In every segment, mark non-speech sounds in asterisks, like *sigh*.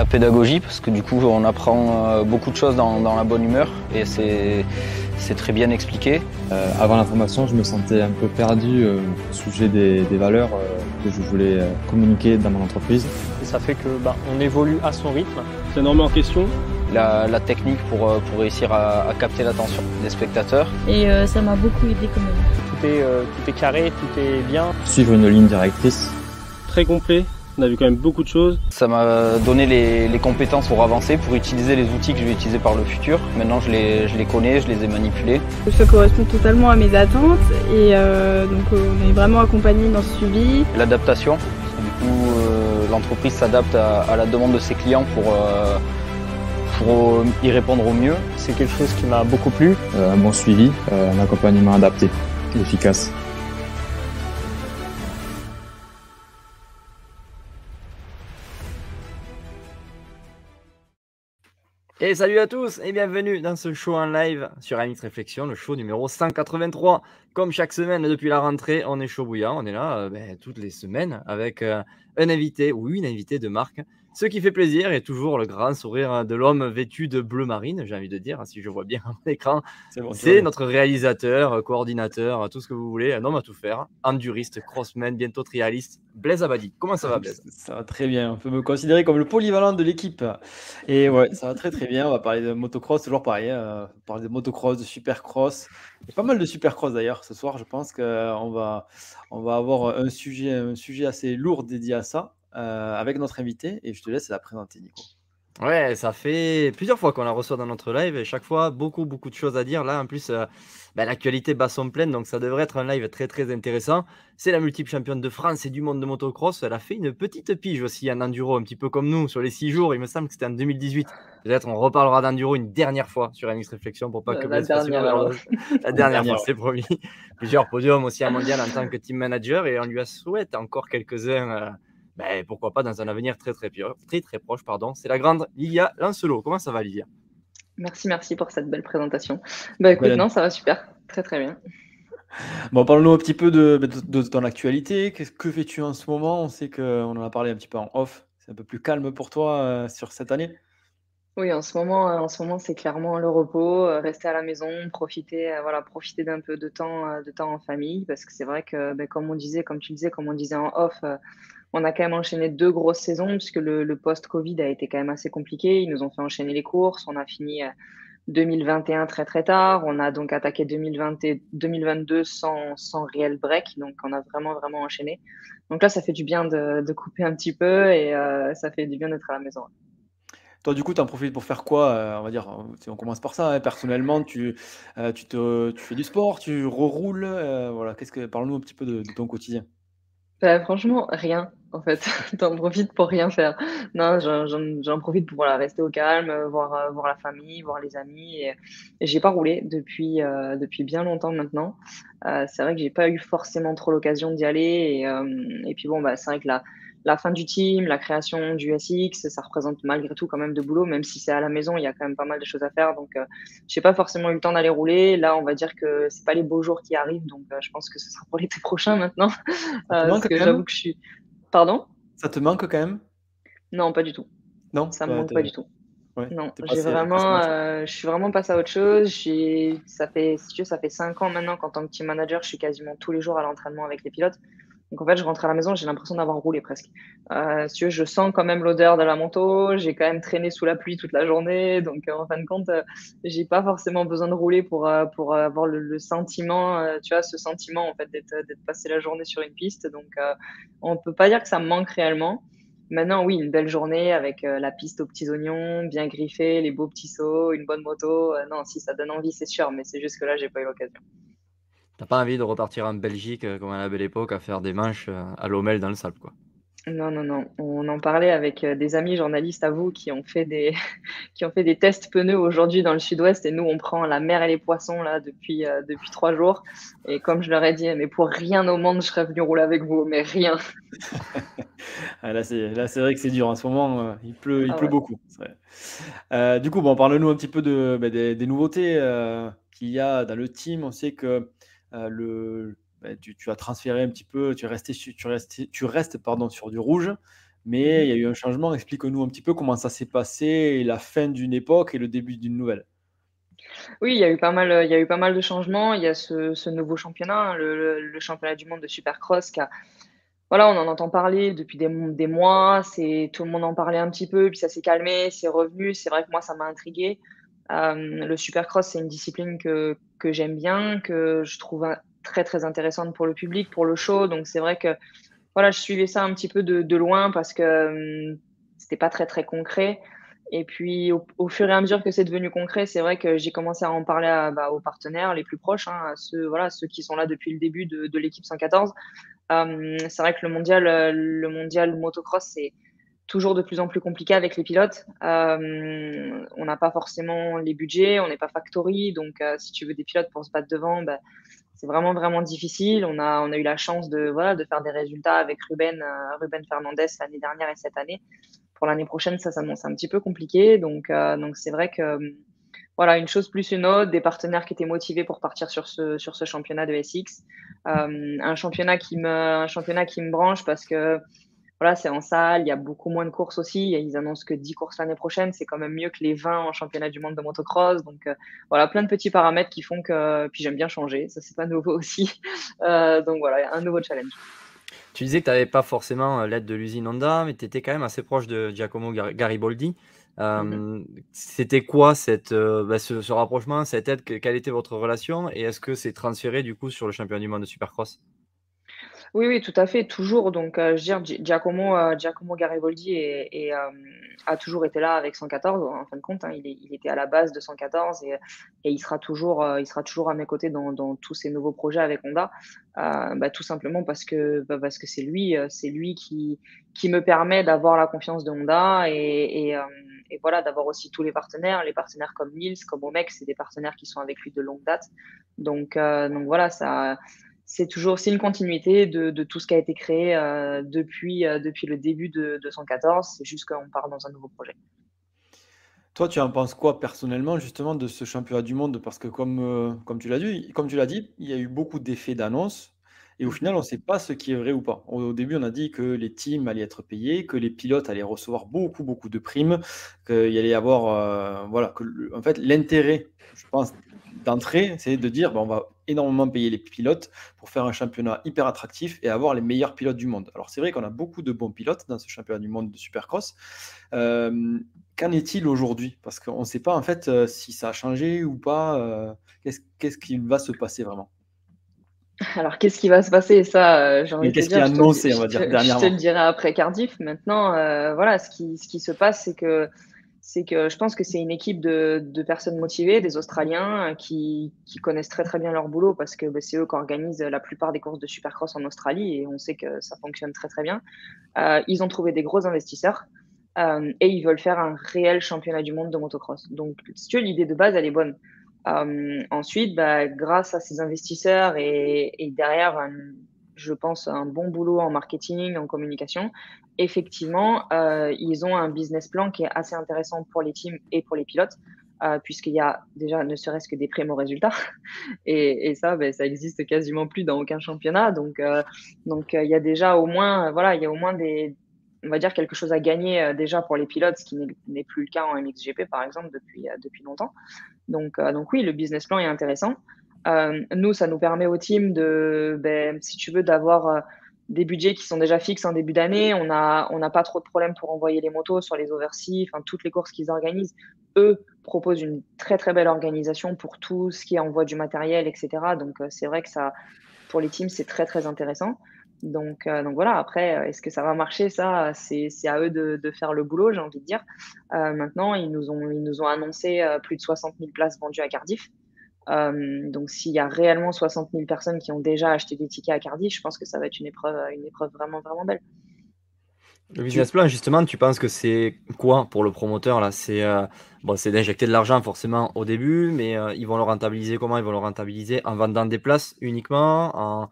la pédagogie, parce que du coup, on apprend beaucoup de choses dans, la bonne humeur et c'est très bien expliqué. avant la formation, je me sentais un peu perdu au sujet des, valeurs que je voulais communiquer dans mon entreprise. ça fait que bah, on évolue à son rythme. C'est remet en question la, technique pour, euh, pour réussir à, capter l'attention des spectateurs. Et euh, ça m'a beaucoup aidé quand même. Tout est, euh, tout est carré, tout est bien. Suivre une ligne directrice. Très complet. On a vu quand même beaucoup de choses. Ça m'a donné les, les, compétences pour avancer, pour utiliser les outils que je vais utiliser par le futur. Maintenant, je les, je les connais, je les ai manipulés. Ça correspond totalement à mes attentes et donc on est vraiment accompagné dans ce suivi. L'adaptation, du coup, l'entreprise s'adapte à, à, la demande de ses clients pour pour y répondre au mieux. C'est quelque chose qui m'a beaucoup plu. Euh, un bon suivi, euh, un accompagnement adapté, efficace. Et salut à tous et bienvenue dans ce show en live sur Amix Réflexion, le show numéro 183. Comme chaque semaine depuis la rentrée, on est chaud bouillant, on est là euh, ben, toutes les semaines avec un invité ou une invitée de marque ce qui fait plaisir est toujours le grand sourire de l'homme vêtu de bleu marine, j'ai envie de dire, si je vois bien *laughs* l'écran. C'est notre réalisateur, coordinateur, tout ce que vous voulez, un homme à tout faire, enduriste, crossman, bientôt trialiste, Blaise Abadi. Comment ça va, *laughs* Blaise? Ça va très bien. On peut me considérer comme le polyvalent de l'équipe. Et ouais, ça va très très bien. On va parler de motocross, toujours pareil. Hein. On va parler de motocross, de supercross. Il y a pas mal de supercross d'ailleurs ce soir. Je pense qu'on va, on va avoir un sujet, un sujet assez lourd dédié à ça. Euh, avec notre invité et je te laisse la présenter, Nico. Ouais, ça fait plusieurs fois qu'on la reçoit dans notre live et chaque fois beaucoup beaucoup de choses à dire. Là, en plus, euh, bah, l'actualité bat son pleine, donc ça devrait être un live très très intéressant. C'est la multiple championne de France et du monde de motocross. Elle a fait une petite pige aussi en enduro, un petit peu comme nous sur les six jours. Il me semble que c'était en 2018. Peut-être on reparlera d'enduro une dernière fois sur NX Réflexion pour pas que la dernière, la dernière fois, c'est promis. Plusieurs podiums aussi à mondial en tant que team manager et on lui a souhaité encore quelques-uns. Euh, ben, pourquoi pas dans un avenir très très, très, très proche. pardon. C'est la grande Lilia Lancelot. Comment ça va, Lilia Merci, merci pour cette belle présentation. Bah écoute, non, ça va super, très très bien. Bon, parle-nous un petit peu de, de, ton actualité. Que, que fais-tu en ce moment? On sait qu'on en a parlé un petit peu en off. C'est un peu plus calme pour toi euh, sur cette année? Oui, en ce moment, en ce moment, c'est clairement le repos, euh, rester à la maison, profiter, euh, voilà, profiter d'un peu de temps, de temps en famille, parce que c'est vrai que, ben, comme on disait, comme tu disais, comme on disait en off, on a quand même enchaîné deux grosses saisons puisque le, le post-Covid a été quand même assez compliqué. Ils nous ont fait enchaîner les courses. On a fini 2021 euh, très très tard. On a donc attaqué 2022 sans, sans réel break. Donc on a vraiment vraiment enchaîné. Donc là, ça fait du bien de, de couper un petit peu et euh, ça fait du bien d'être à la maison. Toi, du coup, tu en profites pour faire quoi euh, On va dire, on commence par ça. Hein. Personnellement, tu, tu, te, tu fais du sport, tu reroules. voilà, qu'est-ce que parle-nous un petit peu de ton quotidien. Bah, franchement, rien, en fait. *laughs* T'en profites pour rien faire. Non, j'en profite pour voilà, rester au calme, voir, euh, voir la famille, voir les amis. Et, j'ai pas roulé depuis, euh, depuis bien longtemps maintenant. Euh, c'est vrai que j'ai pas eu forcément trop l'occasion d'y aller. Et, euh, et puis bon, bah, c'est vrai que la fin du team, la création du SX, ça représente malgré tout quand même de boulot, même si c'est à la maison, il y a quand même pas mal de choses à faire. Donc, euh, j'ai pas forcément eu le temps d'aller rouler. Là, on va dire que c'est pas les beaux jours qui arrivent, donc euh, je pense que ce sera pour l'été prochain maintenant. *laughs* Euh, parce que j'avoue que je suis. Pardon? Ça te manque quand même? Non, pas du tout. Non, ça me manque pas du tout. non, j'ai vraiment, je suis vraiment passé à autre chose. Ça fait, si tu veux, ça fait cinq ans maintenant qu'en tant que team manager, je suis quasiment tous les jours à l'entraînement avec les pilotes. Donc en fait, je rentre à la maison, j'ai l'impression d'avoir roulé presque. Euh, je sens quand même l'odeur de la manteau. J'ai quand même traîné sous la pluie toute la journée, donc euh, en fin de compte, euh, j'ai pas forcément besoin de rouler pour euh, pour avoir le, sentiment, tu vois, ce sentiment en fait d'être d'être passé la journée sur une piste. Donc on peut pas dire que ça me manque réellement. Maintenant, oui, une belle journée avec la piste aux petits oignons, bien griffée, les beaux petits sauts, une bonne moto. non, si ça donne envie, c'est sûr, mais c'est juste que là, j'ai pas eu l'occasion. T'as pas envie de repartir en Belgique euh, comme à la belle époque à faire des manches euh, à l'Omel dans le sable, quoi. Non, non, non. On en parlait avec euh, des amis journalistes à vous qui ont fait des, *laughs* qui ont fait des tests pneus aujourd'hui dans le sud-ouest et nous, on prend la mer et les poissons là depuis, depuis trois jours. Et comme je leur ai dit, mais pour rien au monde, je serais venu rouler avec vous, mais rien. *laughs* Ah, là, c'est, là, c'est vrai que c'est dur en ce moment. il pleut, il ah pleut beaucoup. du coup, bon, parle-nous un petit peu de, bah, des, nouveautés qu'il y a dans le team. On sait que euh, le, bah, tu, as transféré un petit peu, tu, es resté, tu, restes, tu restes pardon, sur du rouge. mais il y a eu un changement. Explique-nous un petit peu comment ça s'est passé, la fin d'une époque et le début d'une nouvelle. Oui, il y a eu pas mal, il y a eu pas mal de changements. Il y a ce, nouveau championnat, le, championnat du monde de Supercross, qui a, voilà, on en entend parler depuis des, des mois. C'est tout le monde en parlait un petit peu, puis ça s'est calmé, c'est revenu. C'est vrai que moi, ça m'a intrigué. Euh, le Supercross, c'est une discipline que, que j'aime bien, que je trouve très très intéressante pour le public, pour le show. Donc c'est vrai que voilà, je suivais ça un petit peu de, loin parce que euh, c'était pas très très concret. Et puis, au, fur et à mesure que c'est devenu concret, c'est vrai que j'ai commencé à en parler bah, aux partenaires les plus proches, hein, à ceux, voilà, ceux qui sont là depuis le début de, l'équipe 114. Euh, c'est vrai que le mondial, le mondial motocross, c'est toujours de plus en plus compliqué avec les pilotes. Euh, on n'a pas forcément les budgets, on n'est pas factory, donc euh, si tu veux des pilotes pour se battre devant, bah, c'est vraiment vraiment difficile. On a, eu la chance de, faire des résultats avec Ruben, euh, Ruben Fernandez l'année dernière et cette année pour l'année prochaine, ça s'annonce un petit peu compliqué. Donc, c'est vrai que voilà, une chose plus une autre, des partenaires qui étaient motivés pour partir sur ce, championnat de SX. Un championnat qui me branche parce que voilà, c'est en salle, il y a beaucoup moins de courses aussi. Ils annoncent que 10 courses l'année prochaine, c'est quand même mieux que les 20 en championnat du monde de motocross. Donc euh, voilà, plein de petits paramètres qui font que. Puis j'aime bien changer, ça c'est pas nouveau *laughs* aussi. donc voilà, un nouveau challenge. Tu disais que tu n'avais pas forcément euh, l'aide de l'usine Honda, mais tu étais quand même assez proche de Giacomo Garibaldi. Mmh c'était quoi cette, euh, bah, ce, rapprochement, cette aide? Quelle était votre relation? Et est-ce que c'est transféré du coup sur le championnat du monde de Supercross? Oui, oui, tout à fait, toujours. Donc, euh, je veux dire, Giacomo, euh, Giacomo Garibaldi euh, a toujours été là avec 114. En fin de compte, hein, il, était à la base de 114 et, il, sera toujours, il sera toujours à mes côtés dans, tous ces nouveaux projets avec Honda. Bah, tout simplement parce que bah, parce que c'est lui, c'est lui qui, qui me permet d'avoir la confiance de Honda et, voilà, d'avoir aussi tous les partenaires, les partenaires comme Nils, comme Omex, c'est des partenaires qui sont avec lui de longue date. Donc, donc voilà, ça c'est toujours c'est une continuité de, de, tout ce qui a été créé euh, depuis, euh, depuis le début de 214. C'est juste qu'on part dans un nouveau projet. Toi, tu en penses quoi personnellement justement de ce championnat du monde? Parce que comme, euh, comme tu l'as dit, comme tu l'as dit, il y a eu beaucoup d'effets d'annonce. Et au final, on ne sait pas ce qui est vrai ou pas. Au début, on a dit que les teams allaient être payés, que les pilotes allaient recevoir beaucoup, beaucoup de primes, qu'il allait y avoir, voilà, que en fait, l'intérêt, je pense, d'entrée, c'est de dire ben, on va énormément payer les pilotes pour faire un championnat hyper attractif et avoir les meilleurs pilotes du monde. Alors c'est vrai qu'on a beaucoup de bons pilotes dans ce championnat du monde de Supercross. Euh, qu'en est-il aujourd'hui? Parce qu'on ne sait pas en fait euh, si ça a changé ou pas. Euh, qu'est-ce, qui va se passer vraiment? Alors, qu'est-ce qui va se passer? Ça, j'ai envie Qu'est-ce qui est annoncé, on va dire, dernièrement Je te le dirai après Cardiff. Maintenant, voilà, ce qui, ce qui se passe, c'est que c'est que je pense que c'est une équipe de, personnes motivées, des Australiens qui, connaissent très très bien leur boulot parce que bah, c'est eux qui organisent la plupart des courses de Supercross en Australie et on sait que ça fonctionne très très bien. Euh, ils ont trouvé des gros investisseurs euh, et ils veulent faire un réel championnat du monde de motocross. Donc, si l'idée de base, elle est bonne. Euh, ensuite, bah, grâce à ces investisseurs et, et derrière je pense, un bon boulot en marketing, en communication. Effectivement, euh, ils ont un business plan qui est assez intéressant pour les teams et pour les pilotes, euh, puisqu'il y a déjà ne serait-ce que des primes aux résultats. *laughs* Et, ça, ben, ça existe quasiment plus dans aucun championnat. Donc, euh, donc il y a déjà au moins, voilà, il y a au moins des, on va dire quelque chose à gagner déjà pour les pilotes, ce qui n'est plus le cas en MXGP par exemple depuis, depuis longtemps. Donc, donc oui, le business plan est intéressant. Euh, nous, ça nous permet au team de, ben, si tu veux, d'avoir euh, des budgets qui sont déjà fixes en début d'année. On n'a on a pas trop de problèmes pour envoyer les motos sur les overseas, enfin toutes les courses qu'ils organisent. Eux proposent une très très belle organisation pour tout ce qui est envoi du matériel, etc. Donc euh, c'est vrai que ça, pour les teams, c'est très très intéressant. Donc, voilà, après, est-ce que ça va marcher? Ça, c'est à eux de, de, faire le boulot, j'ai envie de dire. maintenant, ils nous, ont, ils nous ont annoncé plus de 60 000 places vendues à Cardiff. Euh, donc, s'il y a réellement 60 000 personnes qui ont déjà acheté des tickets à Cardiff, je pense que ça va être une épreuve, une épreuve vraiment, vraiment belle. Le business plan, justement, tu penses que c'est quoi pour le promoteur là? C'est euh, bon, c'est d'injecter de l'argent forcément au début, mais euh, ils vont le rentabiliser comment Ils vont le rentabiliser? En vendant des places uniquement, en,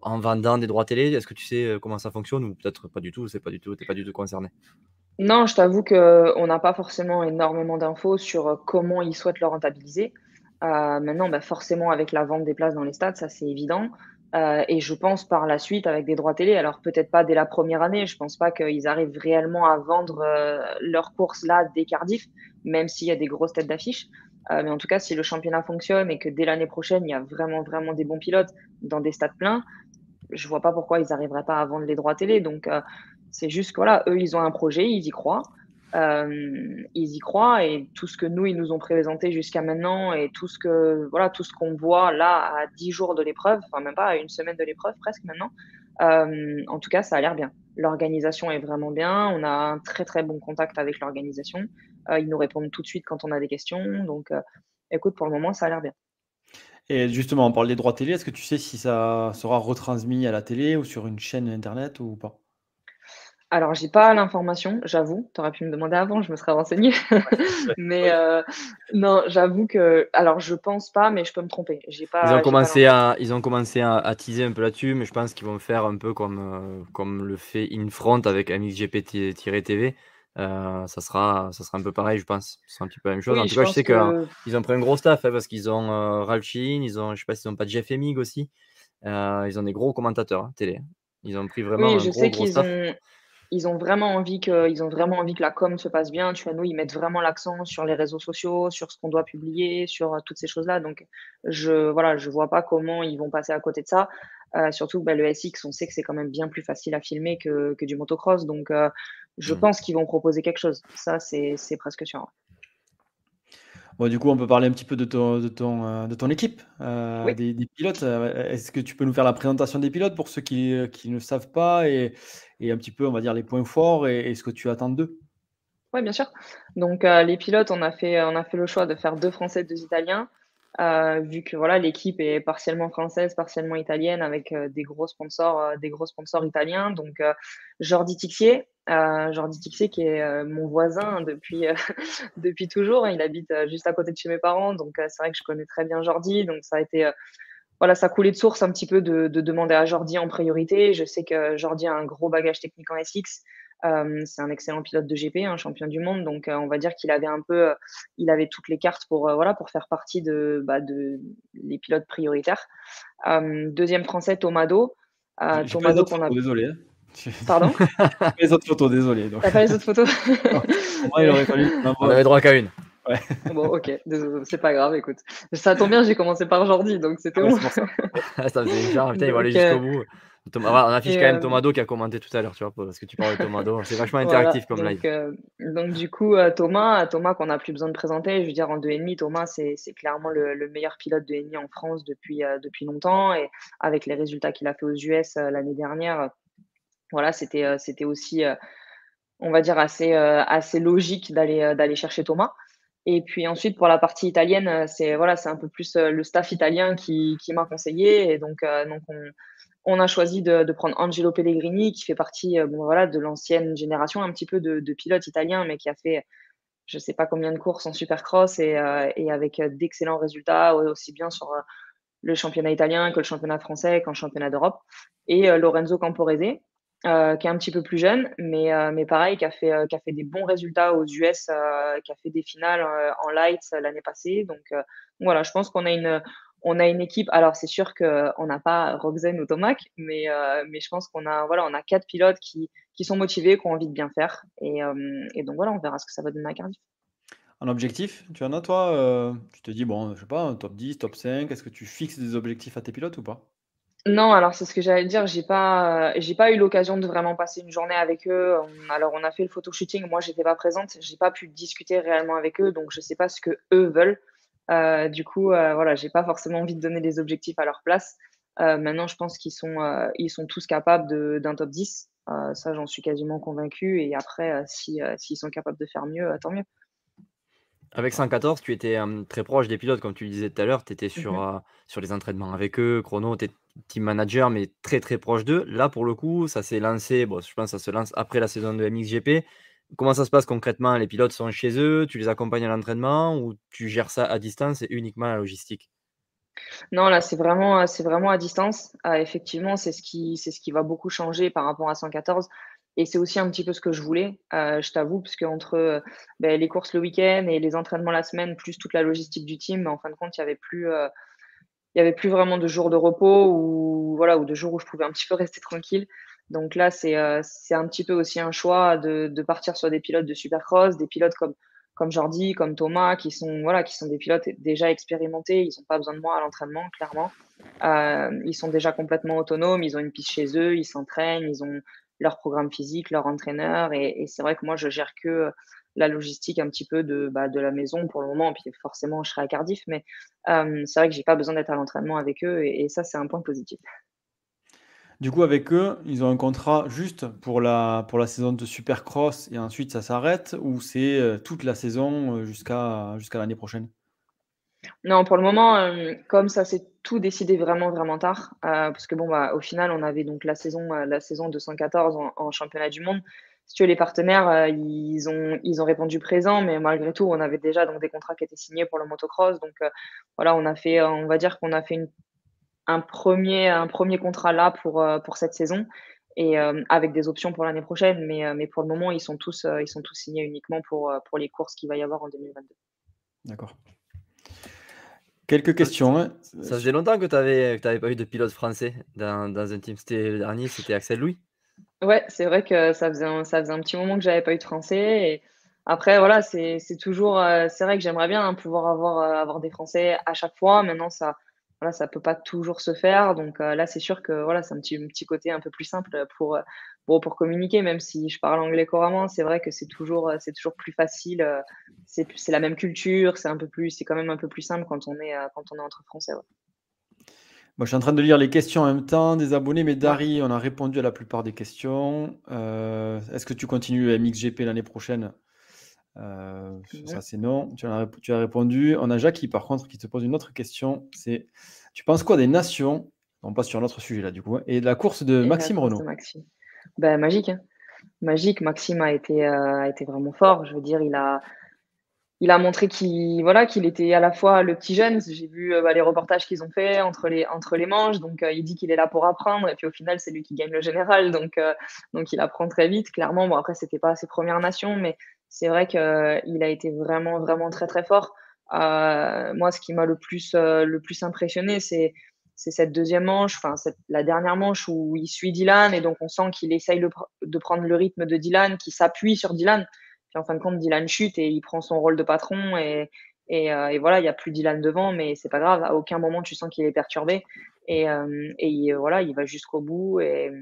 en vendant des droits télé? Est-ce que tu sais comment ça fonctionne ou peut-être pas du tout? C'est pas du tout, t'es pas du tout concerné. Non, je t'avoue que on n'a pas forcément énormément d'infos sur comment ils souhaitent le rentabiliser. Euh, maintenant, bah, forcément, avec la vente des places dans les stades, ça c'est évident. Euh, et je pense par la suite avec des droits télé, alors peut-être pas dès la première année, je pense pas qu'ils arrivent réellement à vendre euh, leurs courses là dès Cardiff, même s'il y a des grosses têtes d'affiche. Euh, mais en tout cas, si le championnat fonctionne et que dès l'année prochaine, il y a vraiment, vraiment des bons pilotes dans des stades pleins, je vois pas pourquoi ils n'arriveraient pas à vendre les droits télé. Donc, c'est juste que voilà, eux, ils ont un projet, ils y croient. Euh, ils y croient et tout ce que nous ils nous ont présenté jusqu'à maintenant et tout ce que voilà tout ce qu'on voit là à 10 jours de l'épreuve, enfin même pas à une semaine de l'épreuve presque maintenant. Euh, en tout cas, ça a l'air bien. L'organisation est vraiment bien. On a un très très bon contact avec l'organisation. Euh, ils nous répondent tout de suite quand on a des questions. Donc, écoute, pour le moment, ça a l'air bien. Et justement, on parle des droits télé. Est-ce que tu sais si ça sera retransmis à la télé ou sur une chaîne internet ou pas? Alors, j'ai pas l'information, j'avoue. Tu aurais pu me demander avant, je me serais renseignée. *laughs* *laughs* mais euh, non, j'avoue que. Alors, je pense pas, mais je peux me tromper. J'ai pas, ils, ont commencé à, ils ont commencé à, teaser un peu là-dessus, mais je pense qu'ils vont faire un peu comme, euh, comme le fait Infront avec MXGP-TV. Euh, ça, sera, ça sera un peu pareil, je pense. C'est un petit peu la même chose. en tout cas, je sais qu'ils ont pris un gros staff hein, parce qu'ils ont Ralph Sheen, ils ont, je sais pas s'ils n'ont pas Jeff Emig aussi. ils ont des gros commentateurs hein, télé. Ils ont pris vraiment un gros, gros staff ils ont vraiment envie que, ils ont vraiment envie que la com se passe bien. Tu vois, nous, ils mettent vraiment l'accent sur les réseaux sociaux, sur ce qu'on doit publier, sur euh, toutes ces choses-là. Donc, je, voilà, je vois pas comment ils vont passer à côté de ça. Euh, surtout, bah, le SX, on sait que c'est quand même bien plus facile à filmer que, que du motocross. Donc, euh, je mmh. pense qu'ils vont proposer quelque chose. Ça, c'est presque sûr. Bon, du coup, on peut parler un petit peu de ton, de ton, de ton équipe, des, des, pilotes. Est-ce que tu peux nous faire la présentation des pilotes pour ceux qui, qui ne savent pas et, et un petit peu, on va dire, les points forts et, ce que tu attends d'eux? Oui, bien sûr. Donc, euh, les pilotes, on a, fait, on a fait le choix de faire deux Français, deux Italiens, euh, vu que voilà, l'équipe est partiellement française, partiellement italienne, avec euh, des gros sponsors, des gros sponsors italiens. Donc, Jordi Tixier, Jordi Tixier qui est mon voisin depuis, *laughs* depuis toujours. Il habite juste à côté de chez mes parents, donc c'est vrai que je connais très bien Jordi. Donc, ça a été voilà, ça coulait de source un petit peu de, demander à Jordi en priorité. Je sais que Jordi a un gros bagage technique en SX. Euh, c'est un excellent pilote de GP, un champion du monde. Donc, euh, on va dire qu'il avait un peu, euh, il avait toutes les cartes pour, voilà, pour faire partie de, bah, de les pilotes prioritaires. deuxième français, Tomado. Tomado qu'on a. Désolé. Hein. Pardon? Les autres photos, désolé. T'as pas les autres photos? Il aurait fallu. On avait droit qu'à une. Bon, ok, c'est pas grave, écoute. Ça tombe bien, j'ai commencé par Jordi, donc c'était bon. ça. ça faisait genre, putain, il va aller jusqu'au euh, bout. on affiche quand même euh, Tomado qui a commenté tout à l'heure, tu vois, parce que tu parles de Tomado. C'est vachement interactif comme live. Euh, donc, du coup, Thomas, Thomas qu'on n'a plus besoin de présenter, je veux dire, en 2,5, Thomas, c'est clairement le, meilleur pilote de 2,5 en France depuis, depuis longtemps. Et avec les résultats qu'il a fait aux US l'année dernière, voilà, c'était c'était aussi, on va dire, assez, assez logique d'aller chercher Thomas. Et puis ensuite, pour la partie italienne, euh, c'est voilà, un peu plus euh, le staff italien qui, m'a conseillé. Et donc, euh, on, a choisi de, prendre Angelo Pellegrini, qui fait partie voilà, de l'ancienne génération, un petit peu de, de pilote italien, mais qui a fait je ne sais pas combien de courses en supercross et, et avec d'excellents résultats, aussi bien sur le championnat italien que le championnat français qu'en championnat d'Europe. Et Lorenzo Camporese, euh, qui est un petit peu plus jeune, mais, euh, mais pareil, qui a, fait, euh, qui a fait des bons résultats aux US, qui a fait des finales en lights l'année passée. Donc voilà, je pense qu'on a une, on a une équipe. Alors c'est sûr qu'on n'a pas Roxane ou Tomac, mais, mais je pense qu'on a, voilà, on a quatre pilotes qui, qui sont motivés, qui ont envie de bien faire. Et, et, donc voilà, on verra ce que ça va donner à Cardiff. Un objectif, tu en as toi Tu te dis, bon, je sais pas, top 10, top 5, est-ce que tu fixes des objectifs à tes pilotes ou pas? Non, alors c'est ce que j'allais dire. J'ai pas, j'ai pas eu l'occasion de vraiment passer une journée avec eux. Alors on a fait le photo shooting. Moi, j'étais pas présente. J'ai pas pu discuter réellement avec eux, donc je sais pas ce que eux veulent. Euh, du coup, euh, voilà, j'ai pas forcément envie de donner des objectifs à leur place. Euh, maintenant, je pense qu'ils sont, euh, ils sont tous capables d'un top 10. Euh, ça, j'en suis quasiment convaincu. Et après, si s'ils sont capables de faire mieux, tant mieux. Avec 114, tu étais très proche des pilotes, comme tu le disais tout à l'heure. Tu étais sur, mmh sur les entraînements avec eux, chrono, tu team manager, mais très très proche d'eux. Là, pour le coup, ça s'est lancé, je pense que ça se lance après la saison de MXGP. Comment ça se passe concrètement? Les pilotes sont chez eux, tu les accompagnes à l'entraînement ou tu gères ça à distance et uniquement la logistique? Non, là, c'est vraiment, vraiment à distance. Ah, effectivement, c'est ce, qui, ce qui va beaucoup changer par rapport à 114. Et c'est aussi un petit peu ce que je voulais, euh, je t'avoue, parce qu'entre euh, ben, les courses le week-end et les entraînements la semaine, plus toute la logistique du team, en fin de compte, il n'y avait plus, euh, il y avait plus vraiment de jours de repos ou voilà ou de jours où je pouvais un petit peu rester tranquille. Donc là, c'est euh, c'est un petit peu aussi un choix de, de partir sur des pilotes de supercross, des pilotes comme comme Jordi, comme Thomas, qui sont voilà, qui sont des pilotes déjà expérimentés. Ils n'ont pas besoin de moi à l'entraînement, clairement. Euh, ils sont déjà complètement autonomes. Ils ont une piste chez eux, ils s'entraînent, ils ont leur programme physique, leur entraîneur. Et, et c'est vrai que moi, je gère que la logistique un petit peu de, bah, de la maison pour le moment. Puis forcément, je serai à Cardiff, mais euh, c'est vrai que j'ai pas besoin d'être à l'entraînement avec eux. Et, et ça, c'est un point positif. Du coup, avec eux, ils ont un contrat juste pour la, pour la saison de Supercross et ensuite ça s'arrête ou c'est euh, toute la saison euh, jusqu'à jusqu'à l'année prochaine? Non, pour le moment, euh, comme ça s'est tout décidé vraiment vraiment tard, parce que bon, bah, au final, on avait donc la saison, la saison 214 en, en championnat du monde. Si tu veux, les partenaires, ils, ont, ils ont répondu présent, mais malgré tout, on avait déjà donc des contrats qui étaient signés pour le motocross. Donc voilà, on a fait, on va dire qu'on a fait une un premier, un premier contrat là pour, euh, pour cette saison et euh, avec des options pour l'année prochaine. Mais, euh, mais pour le moment, ils sont tous, ils sont tous signés uniquement pour, pour les courses qu'il va y avoir en 2022. D'accord. Quelques questions. Hein. Ça faisait longtemps que tu n'avais pas eu de pilote français dans, dans un team. C'était le dernier, c'était Axel Louis. Ouais, c'est vrai que ça faisait, un, ça faisait un petit moment que j'avais pas eu de français. Et après, voilà, c'est toujours. c'est vrai que j'aimerais bien hein, pouvoir avoir, avoir des français à chaque fois. Maintenant, ça, voilà, ça peut pas toujours se faire. Donc euh, là, c'est sûr que voilà, c'est un petit, petit côté un peu plus simple pour, euh, pour, pour communiquer, même si je parle anglais couramment. C'est vrai que c'est toujours, euh, toujours plus facile. C'est, la même culture, c'est un quand même un peu plus simple quand on est, quand on est entre Français. Moi, je suis en train de lire les questions en même temps des abonnés, mais Dari, on a répondu à la plupart des questions. est-ce que tu continues MXGP l'année prochaine? Euh, ça, c'est non. Tu as, tu as, répondu. On a Jackie, par contre, qui te pose une autre question. C'est Tu penses quoi des nations? On passe sur un autre sujet là, du coup. Hein, et de la course de Maxime Renault. Ben, magique. Hein. Magique. Maxime a été, euh, a été vraiment fort. Je veux dire, il a, il a montré qu'il voilà, qu'il était à la fois le petit jeune. J'ai vu euh, bah, les reportages qu'ils ont fait entre les, entre les manches. Donc, il dit qu'il est là pour apprendre. Et puis, au final, c'est lui qui gagne le général. Donc, donc il apprend très vite, clairement. Bon, après, c'était pas ses premières nations, mais c'est vrai qu'il a été vraiment, vraiment très, très fort. Euh, moi, ce qui m'a le plus, euh, le plus impressionné, c'est cette deuxième manche, enfin la dernière manche où il suit Dylan et donc on sent qu'il essaye de prendre le rythme de Dylan, qui s'appuie sur Dylan. Puis en fin de compte, Dylan chute et il prend son rôle de patron et, et, euh, voilà, il n'y a plus Dylan devant, mais c'est pas grave. À aucun moment tu sens qu'il est perturbé et, et voilà, il va jusqu'au bout et,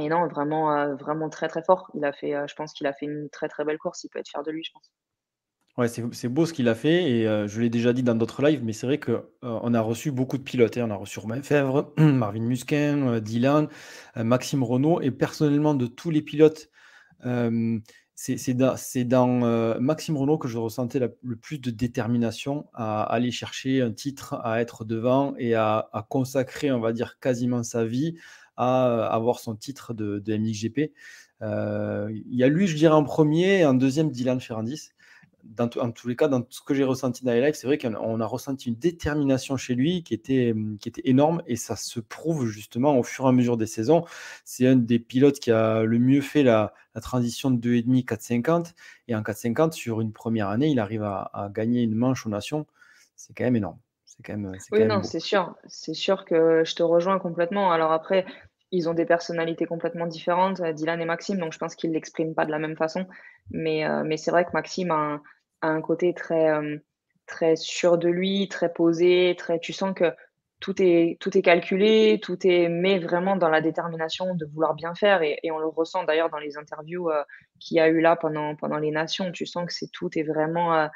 et non, vraiment, euh, vraiment très très fort. Il a fait, euh, je pense qu'il a fait une très très belle course. Il peut être fier de lui, je pense. Ouais, c'est beau ce qu'il a fait et euh, je l'ai déjà dit dans d'autres lives, mais c'est vrai qu'on on a reçu beaucoup de pilotes. Hein. On a reçu Romain Fèvre, *clears throat* Marvin Musquin, Dylan, Maxime Renault et personnellement de tous les pilotes, c'est dans, Maxime Renault que je ressentais le plus de détermination à aller chercher un titre, à être devant et à, consacrer, on va dire, quasiment sa vie à avoir son titre de, de MXGP. Euh, il y a lui, je dirais, en premier, et en deuxième, Dylan Ferrandis. Dans en tous les cas, dans tout ce que j'ai ressenti dans les lives, c'est vrai qu'on a ressenti une détermination chez lui qui était, qui était énorme et ça se prouve justement au fur et à mesure des saisons. C'est un des pilotes qui a le mieux fait la, transition de 2,5 4,50 et en 4,50 sur une première année, il arrive à, à gagner une manche aux nations. C'est quand même énorme. Quand même. Oui, non, c'est sûr. C'est sûr que je te rejoins complètement. Alors après, ils ont des personnalités complètement différentes, euh, Dylan et Maxime, donc je pense qu'ils ne l'expriment pas de la même façon. Mais, euh, mais c'est vrai que Maxime a un, côté très, euh, très sûr de lui, très posé, très, tu sens que tout est, tout est calculé, tout est mais vraiment dans la détermination de vouloir bien faire. Et, on le ressent d'ailleurs dans les interviews qu'il y a eu là pendant, pendant les nations. Tu sens que c'est tout est vraiment,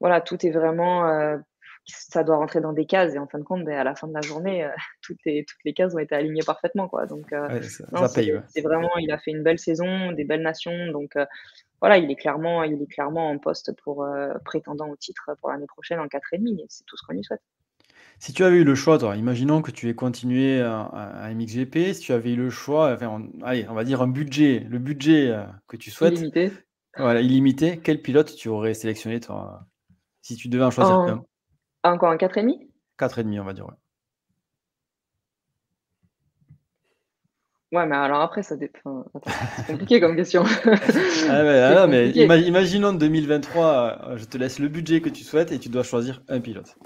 voilà, tout est vraiment ça doit rentrer dans des cases et en fin de compte, ben, à la fin de la journée, euh, *laughs* toutes, les, toutes les cases ont été alignées parfaitement. Quoi. Donc, euh, c'est vraiment, il a fait une belle saison, des belles nations. Donc, euh, voilà, il est clairement, il est clairement en poste pour prétendant au titre pour l'année prochaine en 4,5 et c'est tout ce qu'on lui souhaite. Si tu avais eu le choix, toi, imaginons que tu aies continué à, MXGP, si tu avais eu le choix, enfin, allez, on va dire un budget, le budget que tu souhaites. Illimité. Voilà, illimité. Quel pilote tu aurais sélectionné, toi, si tu devais en choisir un? Encore un 4,5 4,5, on va dire, ouais. Ouais, mais alors après, ça dépend. C'est compliqué comme question. *laughs* ah, ouais, ah mais imaginons 2023, euh, je te laisse le budget que tu souhaites et tu dois choisir un pilote.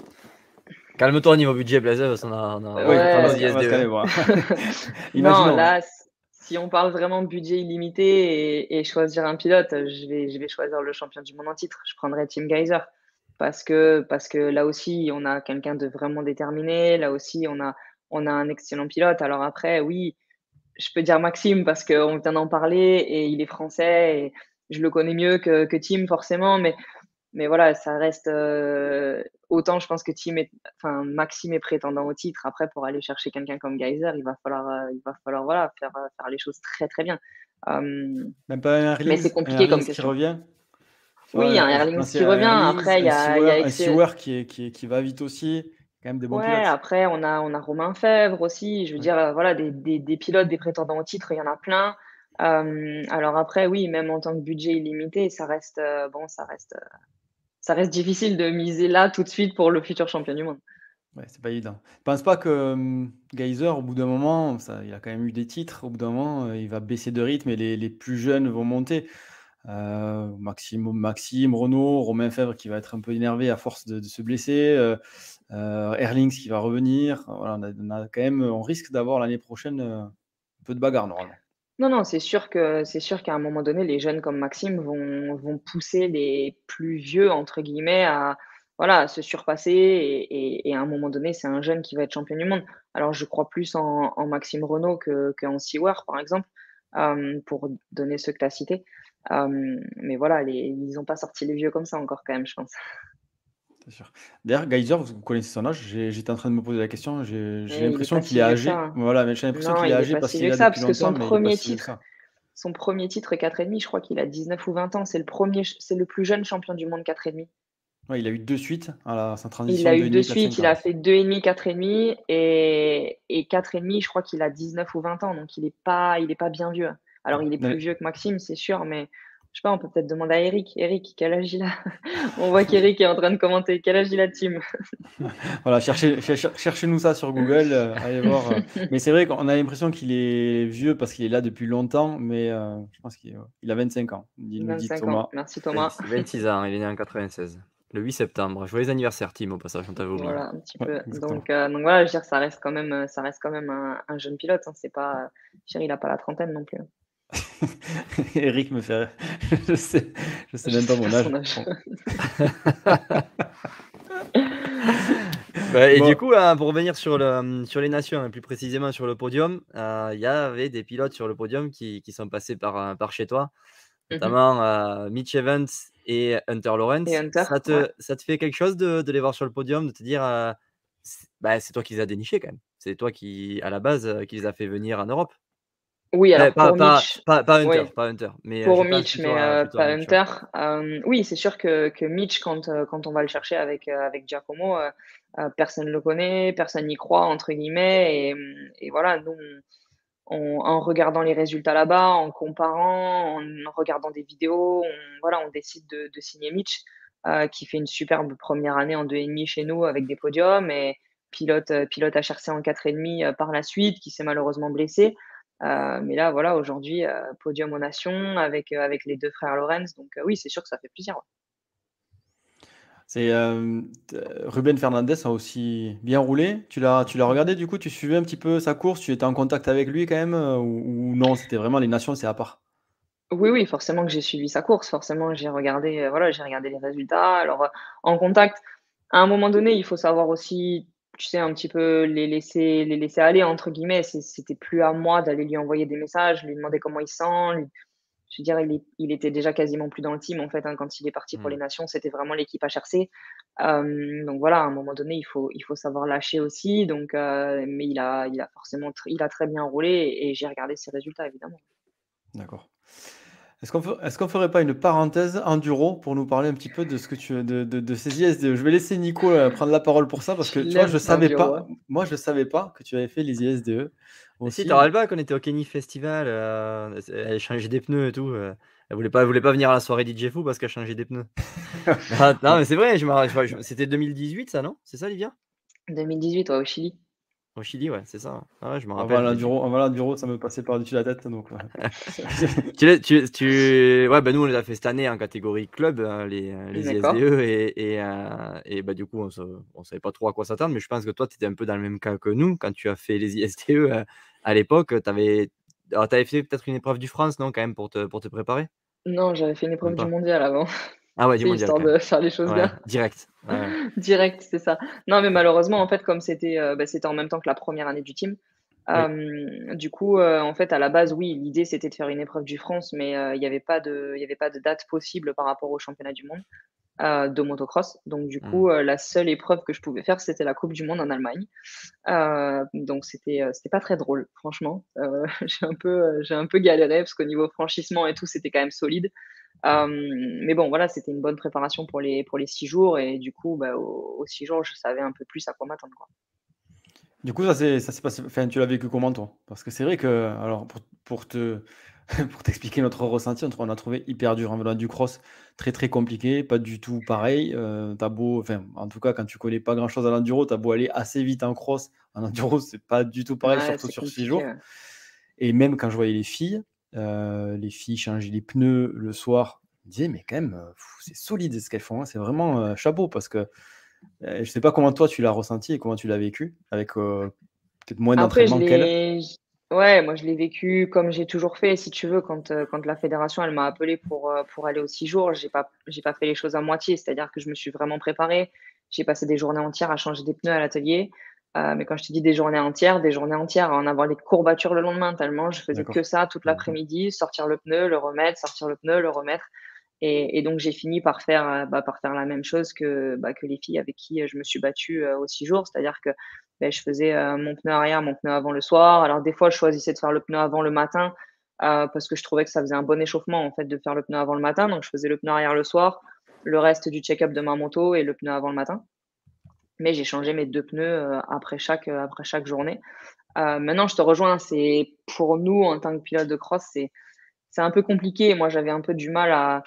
Calme-toi au niveau budget, Blaise, parce qu'on a, on a... Ouais, *laughs* non, là, si on parle vraiment budget illimité et, choisir un pilote, je vais, je vais choisir le champion du monde en titre. Je prendrai Tim Geyser parce que, parce que là aussi, on a quelqu'un de vraiment déterminé. Là aussi, on a, on a un excellent pilote. Alors après, oui, je peux dire Maxime parce qu'on vient d'en parler et il est français et je le connais mieux que, que Tim forcément. Mais mais voilà, ça reste euh, autant. Je pense que Team est, enfin Maxime est prétendant au titre. Après, pour aller chercher quelqu'un comme Geyser, il va falloir, euh, il va falloir voilà faire, euh, faire les choses très très bien. Même pas un Erling, mais c'est compliqué comme question. qui revient? Oui, il y a un qui revient. après, il y a, il y a un Stewart qui, est, qui, qui, va vite aussi. Quand même des bons ouais, pilotes. après, on a, on a Romain Fèvre aussi. Je veux dire, voilà, des, des, des, pilotes, des prétendants au titre, il y en a plein. alors après, oui, même en tant que budget illimité, ça reste, bon, ça reste ça reste difficile de miser là tout de suite pour le futur champion du monde. Ouais, c'est pas évident. Je pense pas que Geyser, au bout d'un moment, ça, il a quand même eu des titres, au bout d'un moment, euh, il va baisser de rythme et les, les plus jeunes vont monter. Euh, Maxime, Renault, Romain Fèvre qui va être un peu énervé à force de, se blesser, euh, euh, Erlings qui va revenir. Voilà, on, a, quand même, on risque d'avoir l'année prochaine un peu de bagarre normalement. Non, non, c'est sûr que c'est sûr qu'à un moment donné, les jeunes comme Maxime vont, vont pousser les plus vieux, entre guillemets, à, voilà, se surpasser. Et, à un moment donné, c'est un jeune qui va être champion du monde. Alors, je crois plus en, Maxime Renault qu'en Seward, par exemple, euh, pour donner ceux que tu as cités. Euh, mais voilà, les, ils n'ont pas sorti les vieux comme ça encore, quand même, je pense. D'ailleurs, Geyser, vous connaissez son âge. J'étais en train de me poser la question. J'ai l'impression qu'il est âgé. Voilà, mais j'ai l'impression qu'il est âgé parce qu'il ça, parce que son premier titre, son premier titre est 4,5. Je crois qu'il a 19 ou 20 ans. C'est le premier, c'est le plus jeune champion du monde 4,5. Ouais, il a eu deux suites à la, sa transition. Il a eu deux suites. Il a fait 2,5, 4,5 et, et 4,5. Je crois qu'il a 19 ou 20 ans. Donc il n'est pas, il est pas bien vieux. Alors il est plus vieux que Maxime, c'est sûr, mais je sais pas, on peut peut-être demander à Eric. Eric, quel âge il a *laughs* On voit qu'Eric est en train de commenter. Quel âge il a, Tim? *laughs* Voilà, cherchez, nous ça sur Google. Euh, allez voir. Euh. *laughs* Mais c'est vrai qu'on a l'impression qu'il est vieux parce qu'il est là depuis longtemps, mais euh, je pense qu'il a 25 ans. Il 25 Thomas. Ans. Merci Thomas. 26 ans, il est né en 96. Le 8 septembre. Joyeux anniversaire, Tim, au passage, on oublié. Voilà, un petit peu. donc, donc, voilà, je veux dire, ça reste quand même, ça reste quand même un, jeune pilote. Hein. C'est pas, je il n'a pas la trentaine non plus. *laughs* Eric me fait. *laughs* je sais, je sais même pas mon âge. *laughs* Bah, et du coup, hein, pour revenir sur, le, sur les nations, et hein, plus précisément sur le podium, euh, il y avait des pilotes sur le podium qui, qui sont passés par, euh, par chez toi, mmh notamment euh, Mitch Evans et Hunter Lawrence. ça, te, ça te fait quelque chose de, de, les voir sur le podium, de te dire, bah, c'est toi qui les as dénichés quand même. C'est toi qui, à la base, qui les a fait venir en Europe. Oui, alors pas, pour Mitch, pas, Hunter, pas Hunter, mais pour Mitch, mais euh, pas Hunter. Euh, oui, c'est sûr que, que Mitch, quand, euh, quand on va le chercher avec, avec Giacomo, personne ne le connaît, personne n'y croit, entre guillemets. Et, et voilà, nous, on, en regardant les résultats là-bas, en comparant, en regardant des vidéos, on, voilà, on décide de, de signer Mitch, qui fait une superbe première année en 2,5 chez nous avec des podiums et pilote, pilote HRC en 4,5 par la suite, qui s'est malheureusement blessé. Euh, mais là, voilà, aujourd'hui, euh, podium aux Nations avec, euh, avec les deux frères Lorenz. Donc oui, c'est sûr que ça fait plaisir. C'est Ruben Fernandez a aussi bien roulé. Tu l'as, tu l'as regardé du coup, tu suivais un petit peu sa course, tu étais en contact avec lui quand même ou, non C'était vraiment les nations, c'est à part? Oui, oui, forcément que j'ai suivi sa course. Forcément, j'ai regardé, voilà, j'ai regardé les résultats. Alors, en contact, à un moment donné, il faut savoir aussi tu sais, un petit peu les laisser, les laisser aller, entre guillemets. C'était plus à moi d'aller lui envoyer des messages, lui demander comment il sent. je veux dire, il, il, était déjà quasiment plus dans le team, en fait, hein, quand il est parti pour les mmh. Nations. C'était vraiment l'équipe HRC. Euh, donc voilà, à un moment donné, il faut, il faut savoir lâcher aussi. Donc, euh, mais il a, il a forcément il a très bien roulé et j'ai regardé ses résultats, évidemment. D'accord. Est-ce qu'on ne ferait pas une parenthèse enduro pour nous parler un petit peu de ce que tu de, de, de ces ISDE Je vais laisser Nico euh, prendre la parole pour ça parce que tu vois, je savais pas. Moi, je savais pas que tu avais fait les ISDE. Aussi. Si, t'as pas qu'on était au Kenny Festival, euh, elle a changé des pneus et tout. Euh, elle voulait pas, elle voulait pas venir à la soirée DJ Fou parce qu'elle a changé des pneus. *laughs* Non, mais c'est vrai, je c'était 2018 ça, non? C'est ça, Livia? 2018, au Chili. Au Chili, ouais, c'est ça. Ah je me rappelle. En l'enduro, ça me passait par-dessus la tête. Donc, *laughs* tu, tu, tu, Ouais, bah, nous, on les a fait cette année en catégorie club, hein, les, les ISDE, et, et, euh, et bah, du coup, on ne savait pas trop à quoi s'attendre, mais je pense que toi, tu étais un peu dans le même cas que nous. Quand tu as fait les *laughs* ISDE euh, à l'époque, tu avais... avais fait peut-être une épreuve du France, non, quand même, pour te, pour te préparer? Non, j'avais fait une épreuve du mondial avant. Ah ouais, du mondial. Histoire de faire les choses bien. Direct. *laughs* direct, c'est ça. Non, mais malheureusement, en fait, comme c'était euh, bah, c'était en même temps que la première année du team, euh, du coup, euh, en fait, à la base, oui, l'idée c'était de faire une épreuve du France, mais il n'y avait, pas de, y avait pas de date possible par rapport au championnat du monde de motocross. Donc, du coup, mmh. la seule épreuve que je pouvais faire, c'était la Coupe du Monde en Allemagne. donc, c'était c'était pas très drôle, franchement. *laughs* j'ai un, peu, j'ai un peu galéré parce qu'au niveau franchissement et tout, c'était quand même solide. Euh, mais bon, voilà, c'était une bonne préparation pour les, pour les six jours. Et du coup, bah, aux, six jours, je savais un peu plus à quoi m'attendre. Du coup, ça s'est passé. Enfin, tu l'as vécu comment, toi? Parce que c'est vrai que, alors, pour, pour te. *laughs* pour t'expliquer notre ressenti, on a trouvé hyper dur. En du cross, très très compliqué, pas du tout pareil. Euh, as beau, enfin, en tout cas, quand tu connais pas grand chose à l'enduro, as beau aller assez vite en cross. En enduro, c'est pas du tout pareil, surtout sur six jours. Et même quand je voyais les filles, euh, les filles changeaient les pneus le soir. Je me disais, mais quand même, euh, c'est solide ce qu'elles font. Hein. C'est vraiment euh, chapeau parce que je sais pas comment toi tu l'as ressenti et comment tu l'as vécu avec peut-être moins d'entraînement qu'elle. Ouais, moi je l'ai vécu comme j'ai toujours fait. Si tu veux, quand, quand la fédération elle m'a appelé pour, pour aller aux six jours, j'ai pas j'ai pas fait les choses à moitié. C'est-à-dire que je me suis vraiment préparé. J'ai passé des journées entières à changer des pneus à l'atelier. Euh, mais quand je te dis des journées entières, des journées entières à en avoir des courbatures le lendemain, tellement je faisais que ça toute l'après-midi, sortir le pneu, le remettre, sortir le pneu, le remettre. Et, et donc j'ai fini par faire, euh, bah, par faire la même chose que, bah, que les filles avec qui euh, je me suis battue euh, aux six jours, c'est-à-dire que bah, je faisais mon pneu arrière, mon pneu avant le soir. Alors des fois je choisissais de faire le pneu avant le matin parce que je trouvais que ça faisait un bon échauffement en fait de faire le pneu avant le matin. Donc je faisais le pneu arrière le soir, le reste du check-up de ma moto et le pneu avant le matin mais j'ai changé mes deux pneus euh, après chaque, euh, après chaque journée. Euh, maintenant, je te rejoins, c'est pour nous en tant que pilote de cross, c'est un peu compliqué. Moi, j'avais un peu du mal à,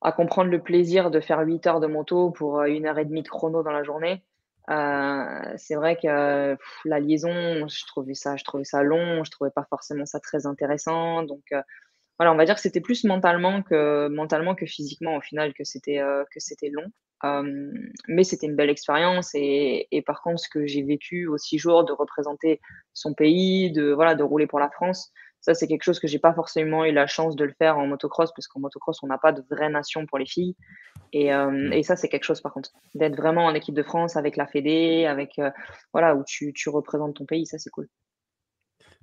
à, comprendre le plaisir de faire 8 heures de moto pour une heure et demie de chrono dans la journée. C'est vrai que la liaison, je trouvais ça, je trouvais ça long, je trouvais pas forcément ça très intéressant. Donc voilà, on va dire que c'était plus mentalement que mentalement que physiquement au final que c'était que c'était long mais c'était une belle expérience et, par contre, ce que j'ai vécu aux six jours de représenter son pays, de, voilà, de rouler pour la France, ça, c'est quelque chose que j'ai pas forcément eu la chance de le faire en motocross parce qu'en motocross, on n'a pas de vraie nation pour les filles. Et, mmh. et ça, c'est quelque chose par contre, d'être vraiment en équipe de France avec la Fédé, avec voilà, où tu, tu représentes ton pays, ça, c'est cool.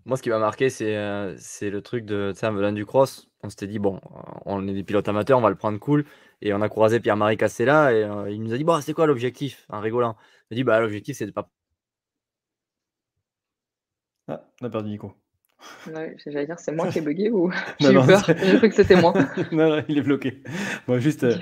Moi, ce qui m'a marqué, c'est c'est le truc de, tu sais, en du cross, on s'était dit, bon, on est des pilotes amateurs, on va le prendre cool. Et on a croisé Pierre-Marie Castella et euh, il nous a dit bah, c'est quoi l'objectif En rigolant? Il a dit bah, l'objectif, c'est de pas. Ah, on a perdu Nico. J'allais dire, c'est moi qui ai *laughs* bugué ou j'ai eu peur? J'ai cru que c'était moi. *laughs* non, non, il est bloqué. Moi, juste, euh,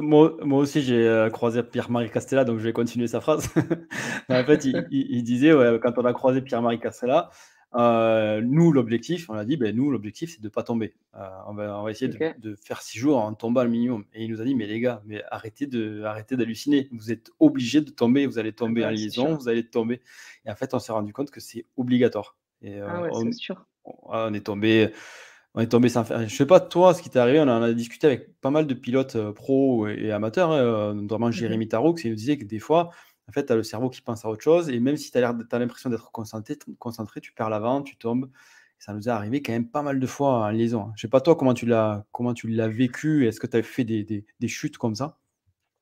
moi, moi, aussi, j'ai euh, croisé Pierre-Marie Castella, donc je vais continuer sa phrase. *laughs* en fait, il, il disait, ouais, quand on a croisé Pierre-Marie Castella, euh, nous, l'objectif, on a dit, ben, nous, l'objectif, c'est de ne pas tomber. Euh, on, va, on, va, essayer de, faire six jours en tombant le minimum. Et il nous a dit, mais les gars, mais arrêtez de, arrêtez d'halluciner. Vous êtes obligés de tomber. Vous allez tomber en liaison, vous allez tomber. Et en fait, on s'est rendu compte que c'est obligatoire. Et, euh, ah ouais, on, sûr. On, est tombé. On est tombé sans faire. Je sais pas toi ce qui t'est arrivé. On en a discuté avec pas mal de pilotes pro et amateurs, hein, notamment mmh Jérémy Taroux, qui nous disait que des fois, en fait, tu as le cerveau qui pense à autre chose. Et même si tu as l'impression d'être concentré, concentré, tu perds l'avant, tu tombes. ça nous est arrivé quand même pas mal de fois en liaison. Hein. Je sais pas toi comment tu l'as comment tu l'as vécu. Est-ce que tu as fait des, des, chutes comme ça?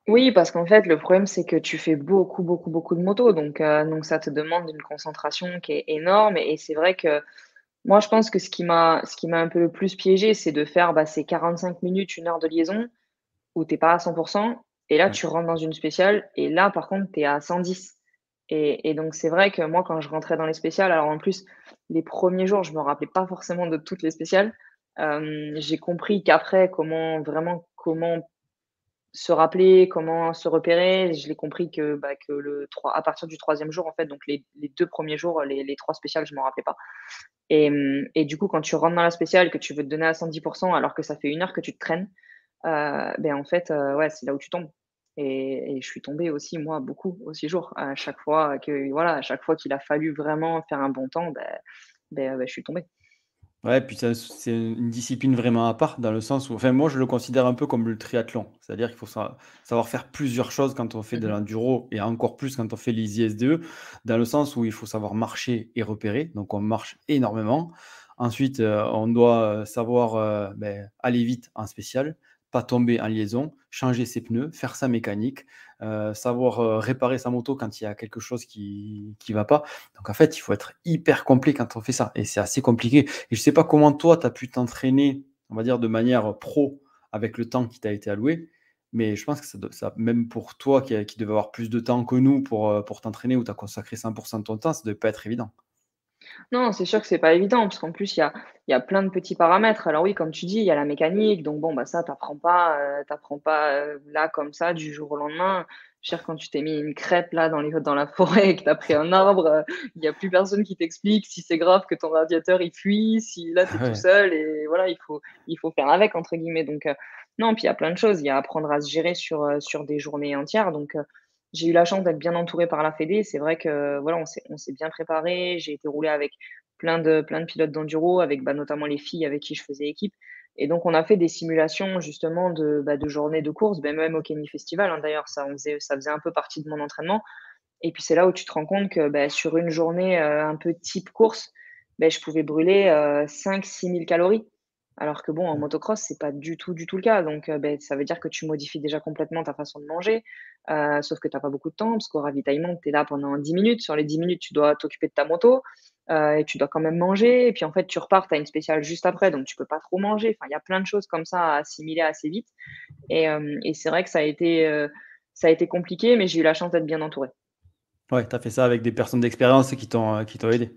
Oui, parce qu'en fait, le problème, c'est que tu fais beaucoup, beaucoup, beaucoup de motos. Donc, euh, donc ça te demande une concentration qui est énorme. Et, c'est vrai que moi, je pense que ce qui m'a un peu le plus piégé, c'est de faire bah, ces 45 minutes, une heure de liaison où tu n'es pas à 100%. Et là, tu rentres dans une spéciale, et là, par contre, tu es à 110. Et, et donc, c'est vrai que moi, quand je rentrais dans les spéciales, alors en plus, les premiers jours, je me rappelais pas forcément de toutes les spéciales. Euh, j'ai compris qu'après, comment vraiment, comment se rappeler, comment se repérer, je l'ai compris que, bah, que le 3, à partir du troisième jour, en fait, donc les, les deux premiers jours, les, les trois spéciales, je m'en rappelais pas. Et, et, du coup, quand tu rentres dans la spéciale, que tu veux te donner à 110%, alors que ça fait une heure que tu te traînes, ben en fait, euh, ouais, c'est là où tu tombes. Et, je suis tombée aussi, moi, beaucoup, aussi jour. À chaque fois que, voilà, à chaque fois qu'il a fallu vraiment faire un bon temps, ben, ben, ben je suis tombée. Ouais, puis c'est une discipline vraiment à part, dans le sens où, enfin, moi, je le considère un peu comme le triathlon. C'est-à-dire qu'il faut savoir faire plusieurs choses quand on fait de mmh l'enduro et encore plus quand on fait les ISDE, dans le sens où il faut savoir marcher et repérer. Donc, on marche énormément. Ensuite, euh, on doit euh, savoir euh, ben, aller vite en spécial, tomber en liaison, changer ses pneus, faire sa mécanique, euh, savoir euh, réparer sa moto quand il y a quelque chose qui ne va pas. Donc en fait, il faut être hyper complet quand on fait ça. Et c'est assez compliqué. Et je ne sais pas comment toi, tu as pu t'entraîner, on va dire, de manière pro avec le temps qui t'a été alloué. Mais je pense que ça, même pour toi qui, qui devait avoir plus de temps que nous pour, euh, pour t'entraîner ou tu as consacré 100% de ton temps, ça ne devait pas être évident. Non, c'est sûr que c'est pas évident, parce qu'en plus, il y a, y a plein de petits paramètres. Alors oui, comme tu dis, il y a la mécanique, donc bon, bah ça, t'apprends pas, euh, t'apprends pas euh, là comme ça du jour au lendemain. Cher, quand tu t'es mis une crêpe là dans, les, dans la forêt et *laughs* que tu as pris un arbre, il n'y a plus personne qui t'explique si c'est grave que ton radiateur il fuit, si là tu es tout seul et voilà, il faut, il faut faire avec entre guillemets. Donc euh, non, puis il y a plein de choses, il y a apprendre à se gérer sur, sur des journées entières. Donc j'ai eu la chance d'être bien entourée par la Fédé. C'est vrai que voilà, on s'est bien préparé. J'ai été roulée avec plein de, pilotes d'enduro, avec bah, notamment les filles avec qui je faisais équipe. Et donc, on a fait des simulations justement de, bah, de journées de course, ben, même au Kenny Festival. Hein, d'ailleurs, ça, faisait, un peu partie de mon entraînement. Et puis, c'est là où tu te rends compte que bah, sur une journée euh, un peu type course, ben, je pouvais brûler 5-6 euh, 000 calories. Alors que bon, en mmh. motocross, c'est pas du tout, du tout le cas. Donc, euh, ben, ça veut dire que tu modifies déjà complètement ta façon de manger, euh, sauf que tu n'as pas beaucoup de temps, parce qu'au ravitaillement, tu es là pendant 10 minutes. Sur les 10 minutes, tu dois t'occuper de ta moto euh, et tu dois quand même manger. Et puis, en fait, tu repars, tu as une spéciale juste après, donc tu peux pas trop manger. Enfin, il y a plein de choses comme ça à assimiler assez vite. Et, et c'est vrai que ça a été, ça a été compliqué, mais j'ai eu la chance d'être bien entouré. Ouais, tu as fait ça avec des personnes d'expérience qui t'ont aidé.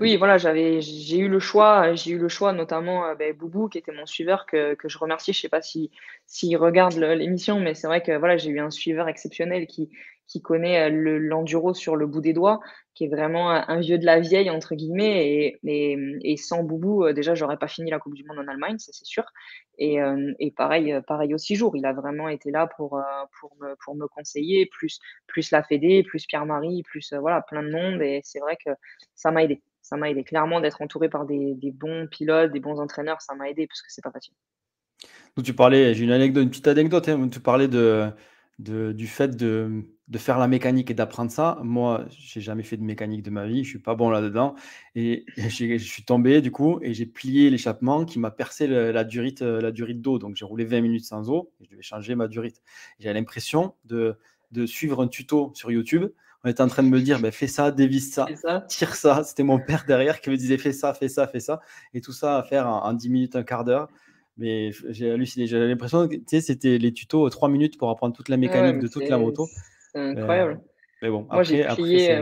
Oui, voilà, j'avais, j'ai eu le choix, j'ai eu le choix, notamment euh, ben, Boubou, qui était mon suiveur, que, que je remercie. Je sais pas si s'il regarde l'émission, mais c'est vrai que voilà, j'ai eu un suiveur exceptionnel qui, qui connaît euh, l'enduro sur le bout des doigts, qui est vraiment un vieux de la vieille, entre guillemets. Et, sans Boubou, euh, déjà, j'aurais pas fini la Coupe du Monde en Allemagne, ça c'est sûr. Et, et pareil, pareil au six jours, il a vraiment été là pour, pour, me, pour me conseiller, plus, plus la Fédé, plus Pierre-Marie, plus voilà, plein de monde. Et c'est vrai que ça m'a aidé ça m'a aidé. Clairement, d'être entouré par des, bons pilotes, des bons entraîneurs, ça m'a aidé parce que c'est pas facile. Donc, tu parlais, j'ai une petite anecdote, hein, tu parlais du fait de, faire la mécanique et d'apprendre ça. Moi, j'ai jamais fait de mécanique de ma vie, je suis pas bon là-dedans. Et *laughs* je suis tombé du coup et j'ai plié l'échappement qui m'a percé la durite, la durite d'eau. Donc j'ai roulé 20 minutes sans eau et je devais changer ma durite. J'ai l'impression de suivre un tuto sur YouTube on était en train de me dire, ben, fais ça, dévisse ça, tire ça. C'était mon père derrière qui me disait, fais ça, fais ça, fais ça. Et tout ça à faire en, 10 minutes, un quart d'heure. Mais j'ai halluciné. J'avais l'impression que c'était les tutos 3 minutes pour apprendre toute la mécanique de toute la moto. C'est incroyable. Euh, mais bon, moi, j'ai plié,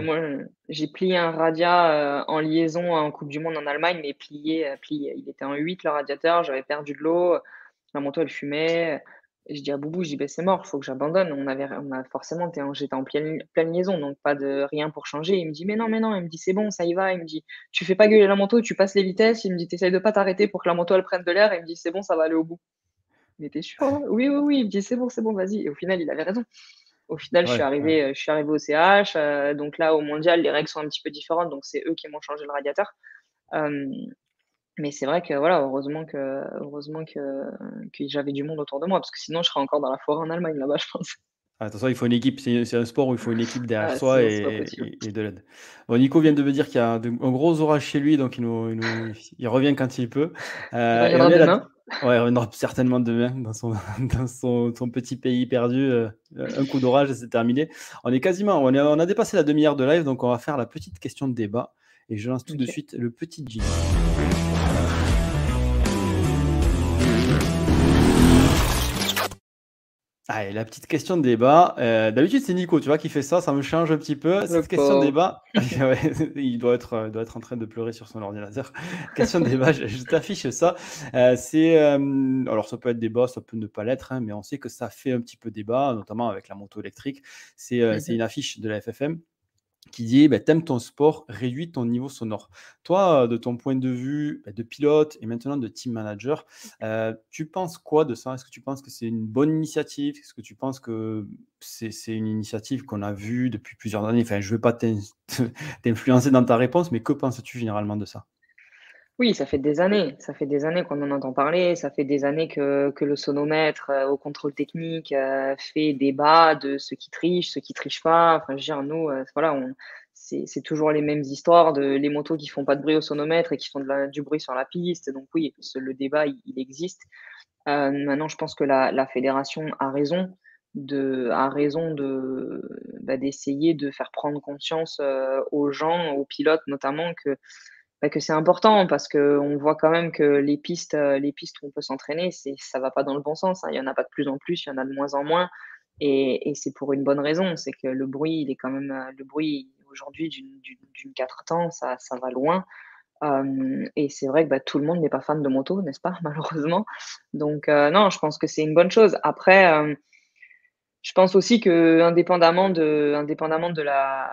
plié, un radia euh, en liaison en Coupe du Monde en Allemagne, mais plié, euh, plié. Il était en 8 le radiateur, j'avais perdu de l'eau, la moto elle fumait. Et je dis à Boubou, je dis, ben, c'est mort, il faut que j'abandonne. On avait, on a forcément, j'étais en pleine, pleine, liaison, donc pas de rien pour changer. Il me dit, mais non, mais non. Il me dit, c'est bon, ça y va. Il me dit, tu fais pas gueuler la moto, tu passes les vitesses. Il me dit, t'essayes de pas t'arrêter pour que la moto elle prenne de l'air. Il me dit, c'est bon, ça va aller au bout. Mais t'es sûr? Hein Oui, oui, oui. Il me dit, c'est bon, c'est bon, vas-y. Et au final, il avait raison. Au final, je, suis arrivé, je suis arrivé au CH. Euh, donc là, au mondial, les règles sont un petit peu différentes. Donc c'est eux qui m'ont changé le radiateur. Euh, mais c'est vrai que voilà, heureusement que, heureusement que, que j'avais du monde autour de moi, parce que sinon je serais encore dans la forêt en Allemagne là-bas, *laughs* je pense. Ah, attention, il faut une équipe, c'est un sport où il faut une équipe derrière ah, soi et, et, de l'aide. Bon, Nico vient de me dire qu'il y a un gros orage chez lui, donc il, nous, il, revient quand il peut. Euh, il reviendra demain. Ouais, il reviendra certainement demain dans son, *laughs* dans son, son petit pays perdu. Euh, un coup d'orage, c'est terminé. On est quasiment, on, on, a dépassé la demi-heure de live, donc on va faire la petite question de débat. Et je lance tout de suite le petit jingle. Allez, la petite question de débat. Euh, d'habitude, c'est Nico, tu vois, qui fait ça. Ça me change un petit peu. Cette question de débat, *laughs* *laughs* il doit être, euh, doit être en train de pleurer sur son ordinateur. *laughs* question de débat, je, t'affiche ça. Euh, c'est, alors, ça peut être débat, ça peut ne pas l'être, hein, mais on sait que ça fait un petit peu débat, notamment avec la moto électrique. C'est, mhm. une affiche de la FFM qui dit bah, T'aimes ton sport, réduis ton niveau sonore. Toi, de ton point de vue bah, de pilote et maintenant de team manager, euh, tu penses quoi de ça? Est-ce que tu penses que c'est une bonne initiative? Est-ce que tu penses que c'est une initiative qu'on a vue depuis plusieurs années? Enfin, je ne veux pas *laughs* t'influencer dans ta réponse, mais que penses-tu généralement de ça? Oui, ça fait des années. Ça fait des années qu'on en entend parler. Ça fait des années que, que le sonomètre euh, au contrôle technique euh, fait débat de ceux qui trichent, ceux qui trichent pas. Enfin, je veux dire, nous, euh, voilà, on, c'est toujours les mêmes histoires de les motos qui font pas de bruit au sonomètre et qui font du bruit sur la piste. Donc oui, le débat, il, existe. maintenant, je pense que la, la, fédération a raison de a raison de bah, d'essayer de faire prendre conscience aux gens, aux pilotes notamment que bah, que c'est important parce qu'on voit quand même que les pistes, euh, les pistes où on peut s'entraîner, ça va pas dans le bon sens. Hein. Il y en a pas de plus en plus, il y en a de moins en moins. Et, c'est pour une bonne raison, c'est que le bruit, il est quand même euh, le bruit aujourd'hui d'une quatre temps, ça, ça va loin. et c'est vrai que bah, tout le monde n'est pas fan de moto, n'est-ce pas, *laughs* malheureusement. Donc euh, non, je pense que c'est une bonne chose. Après, je pense aussi que indépendamment de, indépendamment de la,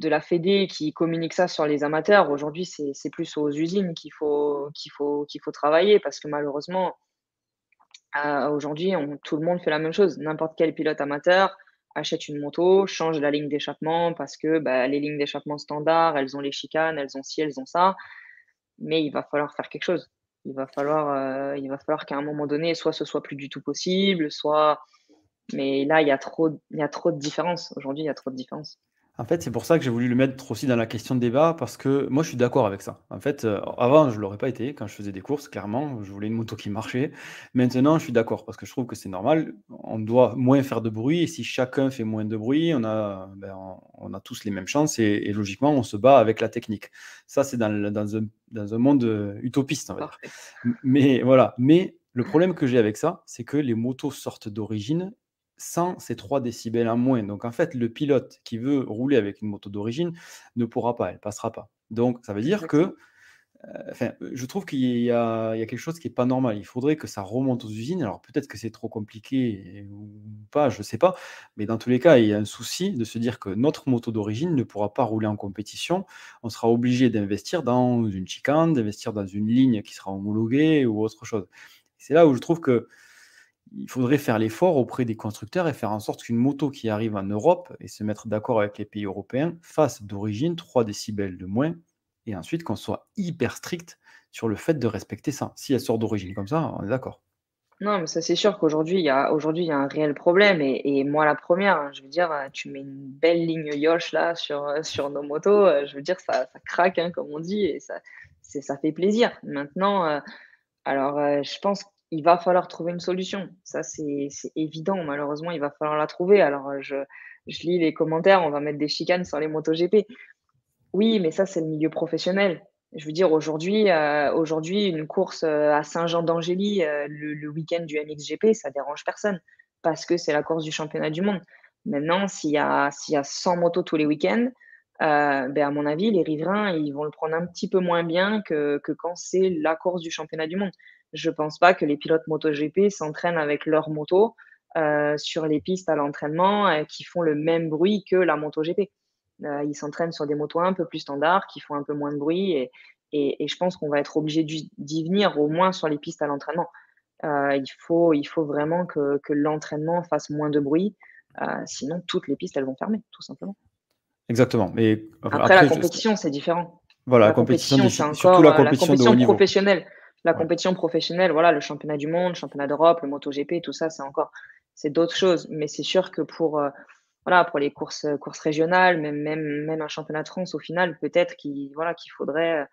de la Fédé qui communique ça sur les amateurs. Aujourd'hui, c'est plus aux usines qu'il faut, faut, faut travailler parce que malheureusement, euh, aujourd'hui, tout le monde fait la même chose. N'importe quel pilote amateur achète une moto, change la ligne d'échappement parce que bah, les lignes d'échappement standard, elles ont les chicanes, elles ont ci, elles ont ça. Mais il va falloir faire quelque chose. Il va falloir, euh, falloir qu'à un moment donné, soit ce soit plus du tout possible, soit. Mais là, il y a trop, il y a trop de différences. Aujourd'hui, il y a trop de différences. En fait, c'est pour ça que j'ai voulu le mettre aussi dans la question de débat, parce que moi, je suis d'accord avec ça. En fait, euh, avant, je ne l'aurais pas été quand je faisais des courses, clairement, je voulais une moto qui marchait. Maintenant, je suis d'accord, parce que je trouve que c'est normal. On doit moins faire de bruit, et si chacun fait moins de bruit, on a, ben, on, a tous les mêmes chances, et, logiquement, on se bat avec la technique. Ça, c'est dans, dans, un, dans un monde euh, utopiste, on va dire. Mais voilà. Mais le problème que j'ai avec ça, c'est que les motos sortent d'origine sans ces 3 décibels en moins. Donc en fait, le pilote qui veut rouler avec une moto d'origine ne pourra pas, elle passera pas. Donc ça veut dire que, euh, je trouve qu'il y, a quelque chose qui n'est pas normal. Il faudrait que ça remonte aux usines. Alors peut-être que c'est trop compliqué ou pas, je ne sais pas. Mais dans tous les cas, il y a un souci de se dire que notre moto d'origine ne pourra pas rouler en compétition. On sera obligé d'investir dans une chicane, d'investir dans une ligne qui sera homologuée ou autre chose. C'est là où je trouve que il faudrait faire l'effort auprès des constructeurs et faire en sorte qu'une moto qui arrive en Europe et se mettre d'accord avec les pays européens fasse d'origine 3 décibels de moins et ensuite qu'on soit hyper strict sur le fait de respecter ça. Si elle sort d'origine comme ça, on est d'accord. Non, mais ça c'est sûr qu'aujourd'hui il y a aujourd'hui il y a un réel problème et, moi la première, hein, je veux dire, tu mets une belle ligne Yosh là sur, sur nos motos, euh, je veux dire ça, ça craque hein, comme on dit et ça ça fait plaisir. Maintenant, euh, alors euh, je pense il va falloir trouver une solution. Ça, c'est évident. Malheureusement, il va falloir la trouver. Alors, euh, je, je, lis les commentaires, on va mettre des chicanes sur les MotoGP. Oui, mais ça, c'est le milieu professionnel. Je veux dire, aujourd'hui, euh, aujourd'hui, une course euh, à Saint-Jean d'Angély, le, week-end du MXGP, ça dérange personne parce que c'est la course du championnat du monde. Maintenant, s'il y, a, y a 100 motos tous les week-ends, ben à mon avis, les riverains, ils vont le prendre un petit peu moins bien que, que quand c'est la course du championnat du monde je pense pas que les pilotes MotoGP s'entraînent avec leur moto euh, sur les pistes à l'entraînement euh, qui font le même bruit que la MotoGP. Euh, ils s'entraînent sur des motos un peu plus standards qui font un peu moins de bruit et, et, et je pense qu'on va être obligé d'y venir au moins sur les pistes à l'entraînement. Euh, il, faut, il faut vraiment que, que l'entraînement fasse moins de bruit, sinon toutes les pistes elles vont fermer, tout simplement. Exactement. Mais après, la compétition, c'est différent. Voilà, la, compétition, c'est surtout la compétition, la compétition professionnelle. La compétition professionnelle, voilà, le championnat du monde, le championnat d'Europe, le MotoGP, tout ça, c'est encore, c'est d'autres choses. Mais c'est sûr que pour, euh, voilà, pour les courses, courses régionales, même, même, même un championnat de France, au final, peut-être qu'il, voilà, qu'il faudrait euh,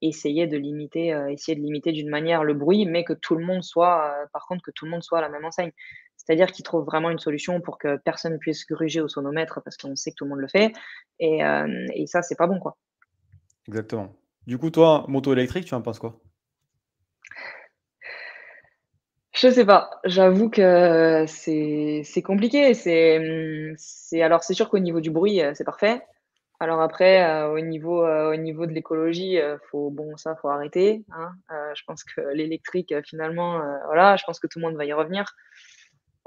essayer de limiter, euh, essayer de limiter d'une manière le bruit, mais que tout le monde soit, par contre, que tout le monde soit à la même enseigne. C'est-à-dire qu'ils trouvent vraiment une solution pour que personne ne puisse gruger au sonomètre parce qu'on sait que tout le monde le fait. Et, et ça, c'est pas bon, quoi. Exactement. Du coup, toi, moto électrique, tu en penses quoi? Je sais pas. J'avoue que c'est compliqué. C'est c'est alors c'est sûr qu'au niveau du bruit, euh, c'est parfait. Alors après, euh, au niveau euh, au niveau de l'écologie, faut bon ça, faut arrêter. Hein. je pense que l'électrique, finalement, voilà, je pense que tout le monde va y revenir.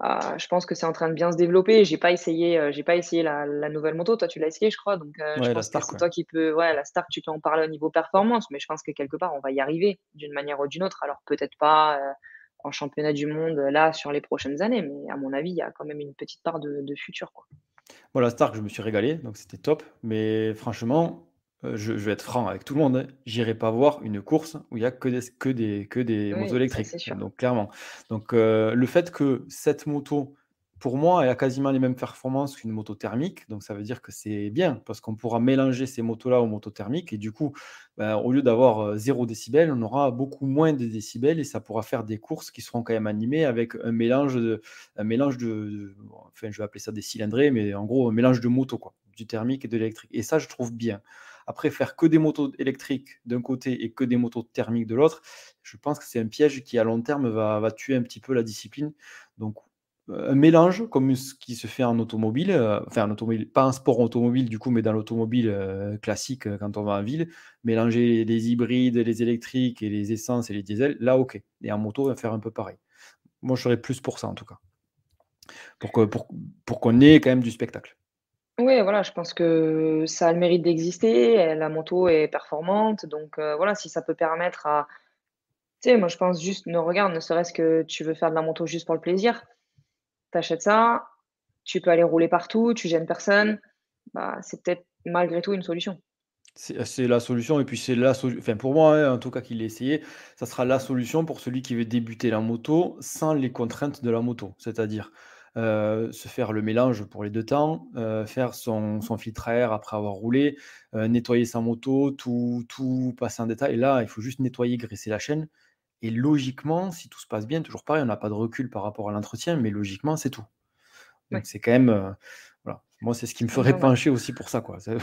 Je pense que c'est en train de bien se développer. J'ai pas essayé, j'ai pas essayé la, nouvelle moto. Toi, tu l'as essayé, je crois. Donc, je pense que c'est toi qui peux, ouais, la Stark, tu peux en parler au niveau performance, mais je pense que quelque part, on va y arriver d'une manière ou d'une autre. Alors, peut-être pas en championnat du monde là sur les prochaines années, mais à mon avis, il y a quand même une petite part de, futur. Quoi. Bon, la Stark, je me suis régalé, donc c'était top. Mais franchement, euh, je, vais être franc avec tout le monde, hein, j'irai pas voir une course où il y a que des, que des, que des motos électriques. Donc clairement. Donc euh, le fait que cette moto pour moi, elle a quasiment les mêmes performances qu'une moto thermique. Donc, ça veut dire que c'est bien parce qu'on pourra mélanger ces motos-là aux motos thermiques. Et du coup, ben, au lieu d'avoir 0 décibels, on aura beaucoup moins de décibels et ça pourra faire des courses qui seront quand même animées avec un mélange de. Un mélange de, enfin, je vais appeler ça des cylindrés, mais en gros, un mélange de motos, quoi, du thermique et de l'électrique. Et ça, je trouve bien. Après, faire que des motos électriques d'un côté et que des motos thermiques de l'autre, je pense que c'est un piège qui, à long terme, va, tuer un petit peu la discipline. Donc, un mélange comme ce qui se fait en automobile, euh, enfin en automobile, pas un sport automobile du coup, mais dans l'automobile euh, classique euh, quand on va en ville, mélanger les hybrides, les électriques et les essences et les diesels, là ok. Et en moto, on va faire un peu pareil. Moi, je serais plus pour ça en tout cas. Pour qu'on ait quand même du spectacle. Oui, voilà, je pense que ça a le mérite d'exister. La moto est performante, donc voilà, si ça peut permettre à. Tu sais, moi je pense juste, ne regarde, ne serait-ce que tu veux faire de la moto juste pour le plaisir tu achètes ça, tu peux aller rouler partout, tu gênes personne, bah, c'est peut-être malgré tout une solution. C'est la solution, et puis c'est la solution, enfin pour moi, hein, en tout cas qu'il ait essayé, ça sera la solution pour celui qui veut débuter la moto sans les contraintes de la moto. C'est-à-dire euh, se faire le mélange pour les deux temps, euh, faire son, filtre à air après avoir roulé, euh, nettoyer sa moto, tout, tout passer en détail. Et là, il faut juste nettoyer, graisser la chaîne. Et logiquement, si tout se passe bien, toujours pareil, on n'a pas de recul par rapport à l'entretien, mais logiquement, c'est tout. Donc c'est quand même, voilà. Moi, c'est ce qui me ferait pencher aussi pour ça, quoi. *laughs* C'est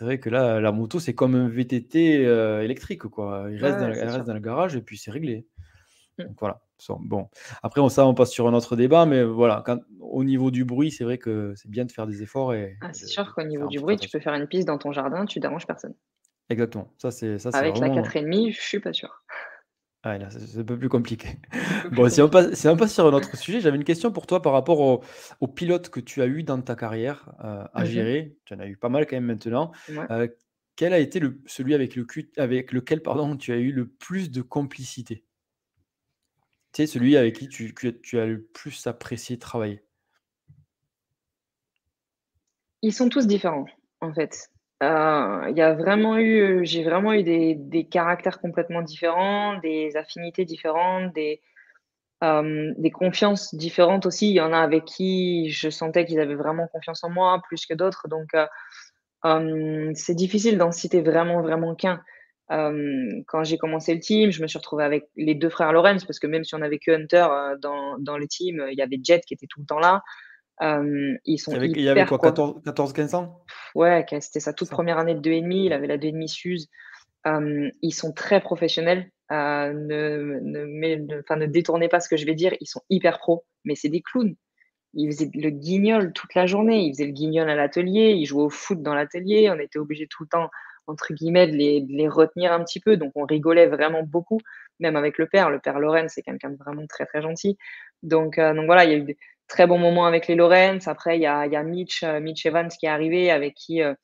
vrai, que là, la moto, c'est comme un VTT électrique, quoi. Il reste, dans, elle reste dans le garage et puis c'est réglé. Mmh. Donc voilà. Bon, après, on, ça, on passe sur un autre débat, mais voilà, quand, au niveau du bruit, c'est vrai que c'est bien de faire des efforts. Et, ah, c'est sûr qu'au niveau du bruit, tu peux faire une piste dans ton jardin, tu déranges personne. Exactement. Ça, c'est ça. Avec la 4,5, je suis pas sûr. Ah, c'est un peu plus compliqué. *laughs* Bon, si on passe, sur un autre sujet, j'avais une question pour toi par rapport aux au pilotes que tu as eu dans ta carrière euh, à mmh gérer. Tu en as eu pas mal quand même maintenant. Euh, quel a été le, celui avec, le, avec lequel pardon, tu as eu le plus de complicité? Tu celui avec qui tu, as le plus apprécié travailler? Ils sont tous différents, en fait. Euh, il vraiment eu, j'ai vraiment eu des, caractères complètement différents, des affinités différentes, des, euh, des confiances différentes aussi. Il y en a avec qui je sentais qu'ils avaient vraiment confiance en moi plus que d'autres. Donc, euh, c'est difficile d'en citer vraiment, vraiment qu'un. Quand j'ai commencé le team, je me suis retrouvée avec les deux frères Lorenz parce que même si on avait que Hunter dans, dans le team, il y avait Jet qui était tout le temps là ils sont il y avait, quoi, 14-15 ans? Ouais, c'était sa toute première année de 2,5. Il avait la 2,5 Suze. ils sont très professionnels. Euh, ne, ne, ne détournez pas ce que je vais dire. Ils sont hyper pros, mais c'est des clowns. Ils faisaient le guignol toute la journée. Ils faisaient le guignol à l'atelier. Ils jouaient au foot dans l'atelier. On était obligé tout le temps, entre guillemets, de les, retenir un petit peu. Donc, on rigolait vraiment beaucoup, même avec le père. Le père Loren, c'est quelqu'un de vraiment très, très gentil. Donc, euh, donc voilà, il y a eu très bon moment avec les Lorenz. Après, il y a, y a Mitch, euh, Mitch Evans qui est arrivé, avec qui, euh,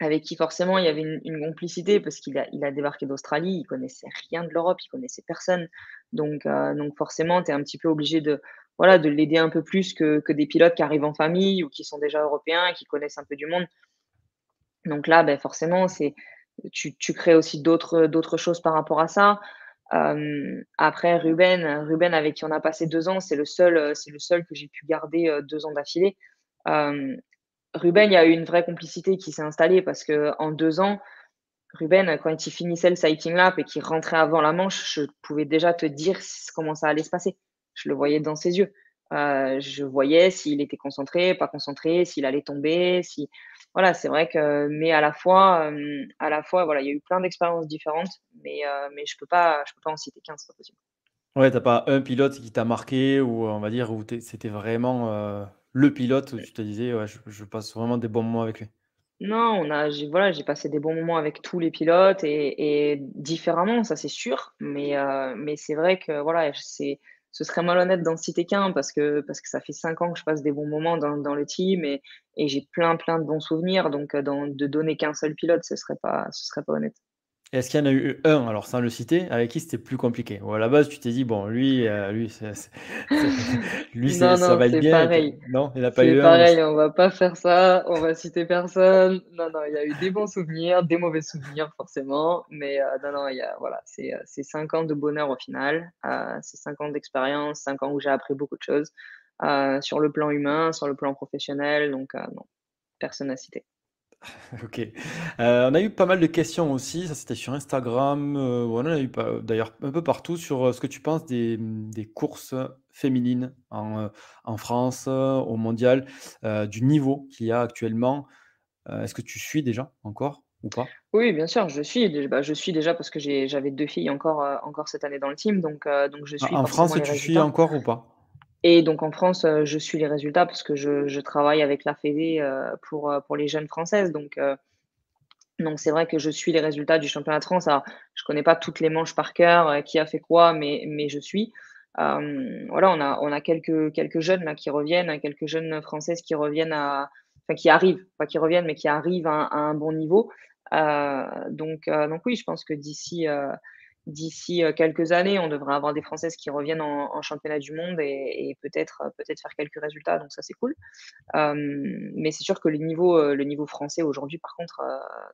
avec qui forcément il y avait une, complicité parce qu'il a, il a débarqué d'Australie, il connaissait rien de l'Europe, il connaissait personne. Donc, donc forcément, tu es un petit peu obligé de, voilà, de l'aider un peu plus que, que, des pilotes qui arrivent en famille ou qui sont déjà européens qui connaissent un peu du monde. Donc là, ben forcément, c'est, tu, crées aussi d'autres, choses par rapport à ça après, Ruben, Ruben avec qui on a passé deux ans, c'est le seul, c'est le seul que j'ai pu garder deux ans d'affilée. Ruben, il y a eu une vraie complicité qui s'est installée parce que en deux ans, Ruben, quand il finissait le sighting lap et qu'il rentrait avant la manche, je pouvais déjà te dire comment ça allait se passer. Je le voyais dans ses yeux. je voyais s'il était concentré, pas concentré, s'il allait tomber, si voilà, c'est vrai que, mais à la fois, à la fois, voilà, il y a eu plein d'expériences différentes, mais, mais je peux pas, je peux pas en citer qu'un, c'est pas possible. Ouais, t'as pas un pilote qui t'a marqué ou on va dire où c'était vraiment euh, le pilote où tu te disais ouais, je, passe vraiment des bons moments avec lui? Non, on a, j'ai voilà, j'ai passé des bons moments avec tous les pilotes et, et différemment, ça c'est sûr, mais mais c'est vrai que voilà, c'est ce serait malhonnête d'en citer qu'un parce que, parce que ça fait cinq ans que je passe des bons moments dans, le team et, et j'ai plein, plein de bons souvenirs. Donc, dans, de donner qu'un seul pilote, ce serait pas, ce serait pas honnête. Est-ce qu'il y en a eu un, alors sans le citer, avec qui c'était plus compliqué? Ou à la base, tu t'es dit, bon, lui, euh, lui, *laughs* lui ça va être bien. Pareil. Non, il n'a pas eu un. pareil, on va pas faire ça, on va citer personne. Non, non, il y a eu des bons souvenirs, des mauvais souvenirs, forcément. Mais euh, non, non, il y a, voilà, c'est euh, cinq ans de bonheur au final. c'est cinq ans d'expérience, cinq ans où j'ai appris beaucoup de choses sur le plan humain, sur le plan professionnel. Donc, non, personne à citer. *laughs* OK. Euh, on a eu pas mal de questions aussi, ça c'était sur Instagram, euh, on a eu d'ailleurs un peu partout sur, euh, ce que tu penses des, des courses féminines en, en France, au mondial, du niveau qu'il y a actuellement. est-ce que tu suis déjà encore ou pas? Oui, bien sûr, je suis bah, je suis déjà parce que j'avais deux filles encore, encore cette année dans le team donc donc je suis en France, tu suis encore ou pas? Et donc en France, euh, je suis les résultats parce que je, travaille avec la Fédé euh, pour, euh, pour les jeunes françaises. Donc, donc c'est vrai que je suis les résultats du championnat de France. Je connais pas toutes les manches par cœur, qui a fait quoi, mais, mais je suis. voilà, on a, on a quelques, quelques jeunes qui reviennent, quelques jeunes françaises qui reviennent à, enfin qui arrivent, pas qui reviennent, mais qui arrivent à un bon niveau. donc, donc oui, je pense que d'ici d'ici quelques années, on devrait avoir des Françaises qui reviennent en, championnat du monde et, peut-être peut-être faire quelques résultats. Donc ça, c'est cool. mais c'est sûr que le niveau, le niveau français aujourd'hui, par contre,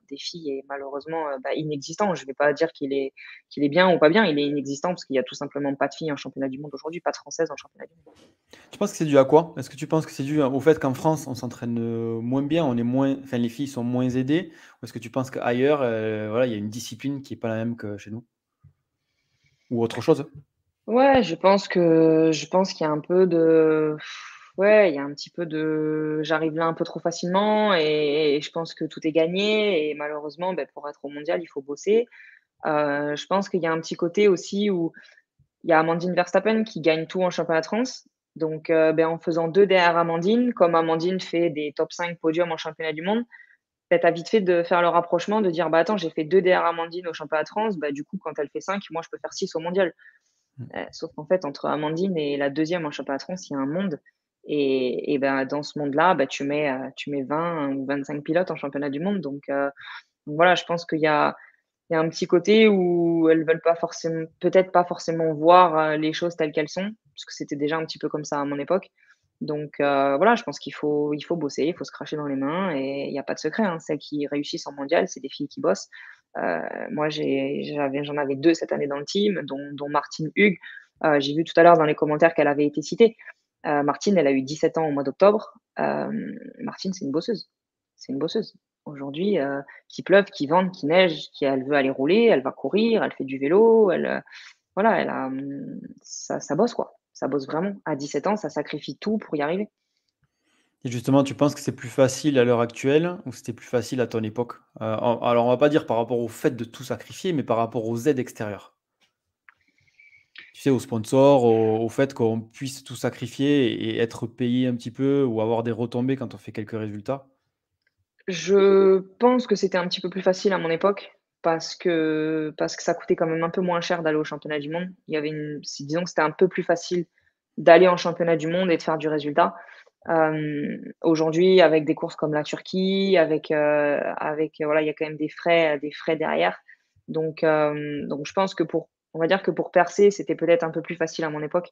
des filles est malheureusement bah, inexistant. Je ne vais pas dire qu'il est, qu'il est bien ou pas bien. Il est inexistant parce qu'il n'y a tout simplement pas de filles en championnat du monde aujourd'hui, pas de Françaises en championnat du monde. Tu penses que c'est dû à quoi? Est-ce que tu penses que c'est dû au fait qu'en France, on s'entraîne moins bien, on est moins, enfin les filles sont moins aidées, ou est-ce que tu penses qu'ailleurs, voilà, il y a une discipline qui n'est pas la même que chez nous? Ou autre chose? Ouais, je pense que je pense qu'il y a un peu de ouais, il y a un petit peu de j'arrive là un peu trop facilement et je pense que tout est gagné et malheureusement, ben, pour être au mondial, il faut bosser. Euh, je pense qu'il y a un petit côté aussi où il y a Amandine Verstappen qui gagne tout en championnat de France. Donc, euh, ben, en faisant deux derrière Amandine, comme Amandine fait des top 5 podiums en championnat du monde, bah, tu as vite fait de faire le rapprochement, de dire bah attends, j'ai fait deux DR Amandine au championnat de France, bah, du coup, quand elle fait 5, moi je peux faire 6 au mondial. Mm. Euh, sauf qu'en fait, entre Amandine et la deuxième en championnat de France, il y a un monde. Et, et ben, dans ce monde-là, bah, tu, mets, euh, tu mets 20 ou 25 pilotes en championnat du monde. Donc, euh, donc voilà, je pense qu'il y a, il y a un petit côté où elles veulent pas forcément, peut-être pas forcément voir les choses telles qu'elles sont, parce que c'était déjà un petit peu comme ça à mon époque. Donc euh, voilà, je pense qu'il faut, il faut bosser, il faut se cracher dans les mains et il n'y a pas de secret. Hein. Celles qui réussissent en mondial, c'est des filles qui bossent. Euh, moi, j'avais, j'en avais deux cette année dans le team, dont, dont Martine Hugues. Euh, j'ai vu tout à l'heure dans les commentaires qu'elle avait été citée. Martine, elle a eu 17 ans au mois d'octobre. Martine, c'est une bosseuse. C'est une bosseuse. Aujourd'hui, qui pleuve, qui vente, qui neige, qui elle veut aller rouler, elle va courir, elle fait du vélo, elle, voilà, elle a, ça, ça bosse quoi ça bosse vraiment. À 17 ans, ça sacrifie tout pour y arriver. Et justement, tu penses que c'est plus facile à l'heure actuelle ou c'était plus facile à ton époque? Euh, Alors, on va pas dire par rapport au fait de tout sacrifier, mais par rapport aux aides extérieures. Tu sais, aux sponsors, au, fait qu'on puisse tout sacrifier et être payé un petit peu ou avoir des retombées quand on fait quelques résultats Je pense que c'était un petit peu plus facile à mon époque parce que, parce que ça coûtait quand même un peu moins cher d'aller au championnat du monde. Il y avait disons que c'était un peu plus facile d'aller en championnat du monde et de faire du résultat. Euh, aujourd'hui, avec des courses comme la Turquie, avec, euh, avec voilà, il y a quand même des frais, des frais derrière. Donc, euh, donc je pense que pour, on va dire que pour percer, c'était peut-être un peu plus facile à mon époque.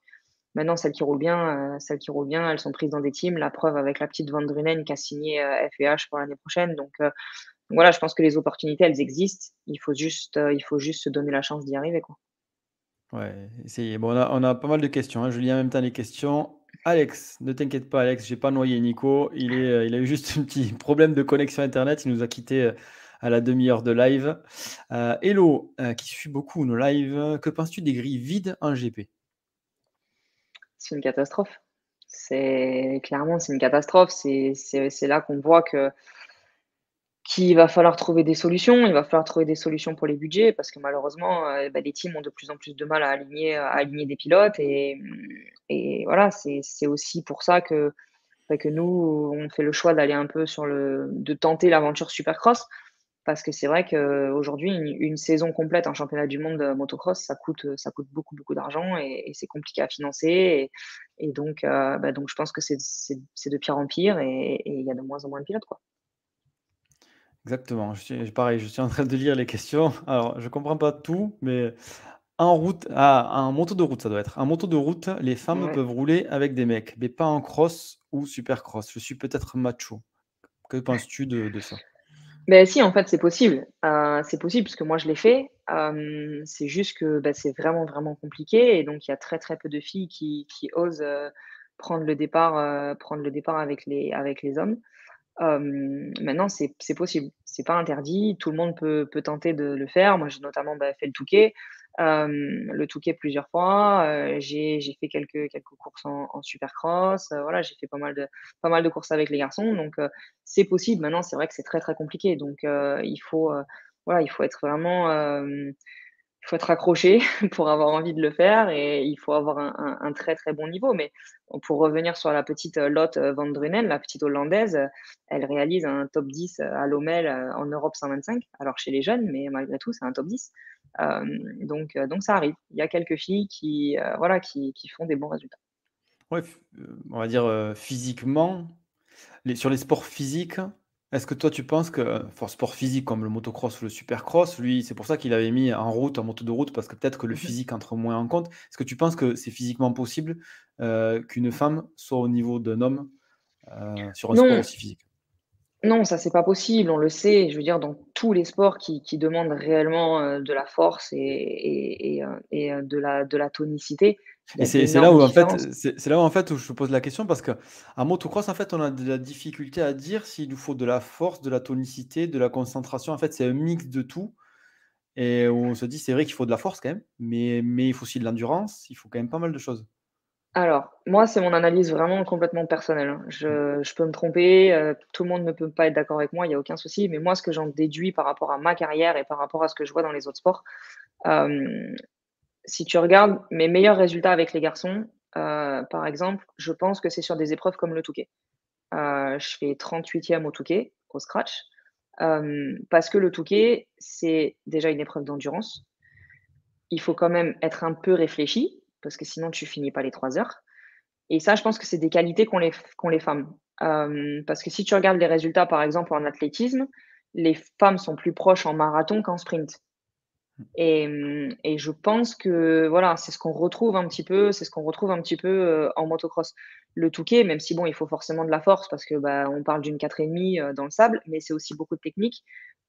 Maintenant, celles qui roulent bien, celles qui roulent bien, elles sont prises dans des teams. La preuve avec la petite Van Drunen qui a signé FEH pour l'année prochaine. Donc, voilà, je pense que les opportunités, elles existent. Il faut juste, euh, il faut juste se donner la chance d'y arriver. Quoi. Ouais, Bon, on a, on a pas mal de questions. Hein. Je lis en même temps les questions. Alex, ne t'inquiète pas, Alex, j'ai pas noyé Nico. Il, est, euh, il a eu juste un petit *laughs* problème de connexion Internet. Il nous a quitté euh, à la demi-heure de live. Hello, qui suit beaucoup nos lives. Que penses-tu des grilles vides en GP C'est une catastrophe. C'est clairement, c'est une catastrophe. C'est là qu'on voit que qu'il va falloir trouver des solutions. Il va falloir trouver des solutions pour les budgets parce que malheureusement, euh, bah, les teams ont de plus en plus de mal à aligner, des pilotes. Et, voilà, c'est aussi pour ça que, bah, que nous, on fait le choix d'aller un peu sur le. de tenter l'aventure Supercross. parce que c'est vrai qu'aujourd'hui, une, une saison complète en championnat du monde de motocross, ça coûte, ça coûte beaucoup, beaucoup d'argent et, c'est compliqué à financer. Et, donc, euh, bah, donc, je pense que c'est de pire en pire et il y a de moins en moins de pilotes. Quoi. Exactement. Je suis, pareil, je suis en train de lire les questions. Alors, je comprends pas tout, mais en route, ah, un moto de route, ça doit être. Un moto de route, les femmes peuvent rouler avec des mecs, mais pas en cross ou supercross. Je suis peut-être macho. Que penses-tu de, de ça? Ben si, en fait, c'est possible. Euh, c'est possible parce que moi, je l'ai fait. c'est juste que bah, c'est vraiment, vraiment compliqué et donc il y a très, très peu de filles qui, qui osent euh, prendre le départ, euh, prendre le départ avec les, avec les hommes. Maintenant, c'est possible. C'est pas interdit. Tout le monde peut, peut tenter de le faire. Moi, j'ai notamment bah, fait le Touquet le Touquet plusieurs fois. j'ai fait quelques, quelques courses en, en supercross. voilà, j'ai fait pas mal, de, pas mal de courses avec les garçons. Donc, c'est possible. Maintenant, c'est vrai que c'est très, très compliqué. Donc, il, faut, voilà, il faut être vraiment. Il faut être accroché *laughs* pour avoir envie de le faire et il faut avoir un, très très bon niveau. Mais pour revenir sur la petite Lotte Van Drunen, la petite hollandaise, elle réalise un top 10 à Lommel en Europe 125. Alors chez les jeunes, mais malgré tout, c'est un top 10. donc, donc ça arrive. Il y a quelques filles qui, voilà, qui, qui font des bons résultats. Ouais, on va dire physiquement, sur les sports physiques, est-ce que toi tu penses que, enfin, sport physique comme le motocross ou le supercross, lui, c'est pour ça qu'il avait mis en route, en moto de route, parce que peut-être que le mmh physique entre moins en compte. Est-ce que tu penses que c'est physiquement possible qu'une femme soit au niveau d'un homme sur un sport aussi physique? Non, ça c'est pas possible, on le sait. Je veux dire, dans tous les sports qui, demandent réellement euh, de la force et, euh, euh, de, la, de la tonicité. Et c'est là où en fait, c'est là où en fait où je pose la question parce qu'en motocross, en fait, on a de la difficulté à dire s'il nous faut de la force, de la tonicité, de la concentration. En fait, c'est un mix de tout. Et où on se dit, c'est vrai qu'il faut de la force quand même, mais, mais il faut aussi de l'endurance, il faut quand même pas mal de choses. Alors, moi, c'est mon analyse vraiment complètement personnelle. Hein. Je, je peux me tromper, euh, tout le monde ne peut pas être d'accord avec moi, il n'y a aucun souci. Mais moi, ce que j'en déduis par rapport à ma carrière et par rapport à ce que je vois dans les autres sports, euh, si tu regardes mes meilleurs résultats avec les garçons, euh, par exemple, je pense que c'est sur des épreuves comme le Touquet. je fais 38e au Touquet, au scratch, parce que le Touquet, c'est déjà une épreuve d'endurance. Il faut quand même être un peu réfléchi parce que sinon tu finis pas les trois heures. Et ça, je pense que c'est des qualités qu'ont les, femmes. Euh, parce que si tu regardes les résultats, par exemple, en athlétisme, les femmes sont plus proches en marathon qu'en sprint. Et, et, je pense que voilà, c'est ce qu'on retrouve un petit peu, c'est ce qu'on retrouve un petit peu euh, en motocross. Le Touquet, même si bon, il faut forcément de la force parce que bah, on parle d'une 4,5 euh, dans le sable, mais c'est aussi beaucoup de technique,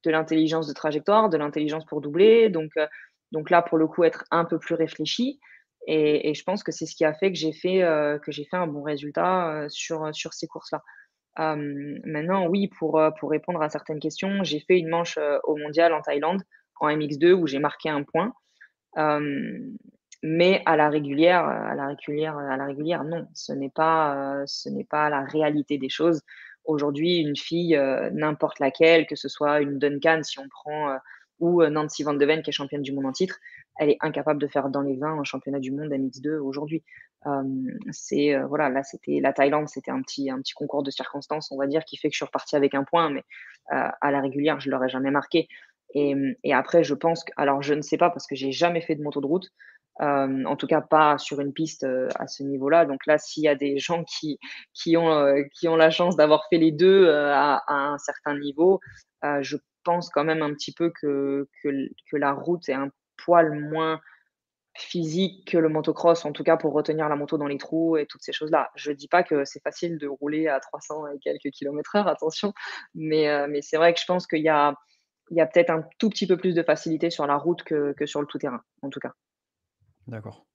de l'intelligence de trajectoire, de l'intelligence pour doubler. Donc, donc là, pour le coup, être un peu plus réfléchi. Et, je pense que c'est ce qui a fait que j'ai fait, euh, que j'ai fait un bon résultat euh, sur, sur ces courses-là. maintenant, oui, pour, euh, pour répondre à certaines questions, j'ai fait une manche au mondial en Thaïlande, en MX2, où j'ai marqué un point. mais à la régulière, à la régulière, à la régulière, non, ce n'est pas, ce n'est pas la réalité des choses. Aujourd'hui, une fille, n'importe laquelle, que ce soit une Duncan, si on prend, ou Nancy Van de Ven, qui est championne du monde en titre, elle est incapable de faire dans les 20 un championnat du monde MX2 aujourd'hui. c'est voilà, là c'était la Thaïlande, c'était un petit un petit concours de circonstances, on va dire, qui fait que je suis reparti avec un point, mais à la régulière, je l'aurais jamais marqué. Et, et, après, je pense que, alors je ne sais pas parce que j'ai jamais fait de moto de route, en tout cas pas sur une piste à ce niveau-là. Donc là, s'il y a des gens qui, qui, ont, qui ont la chance d'avoir fait les deux à, un certain niveau, je pense quand même un petit peu que, que, la route est un poil moins physique que le motocross, en tout cas pour retenir la moto dans les trous et toutes ces choses-là. Je dis pas que c'est facile de rouler à 300 et quelques kilomètres heure, attention, mais, mais c'est vrai que je pense qu'il y a, il y a peut-être un tout petit peu plus de facilité sur la route que, que sur le tout-terrain, en tout cas. D'accord.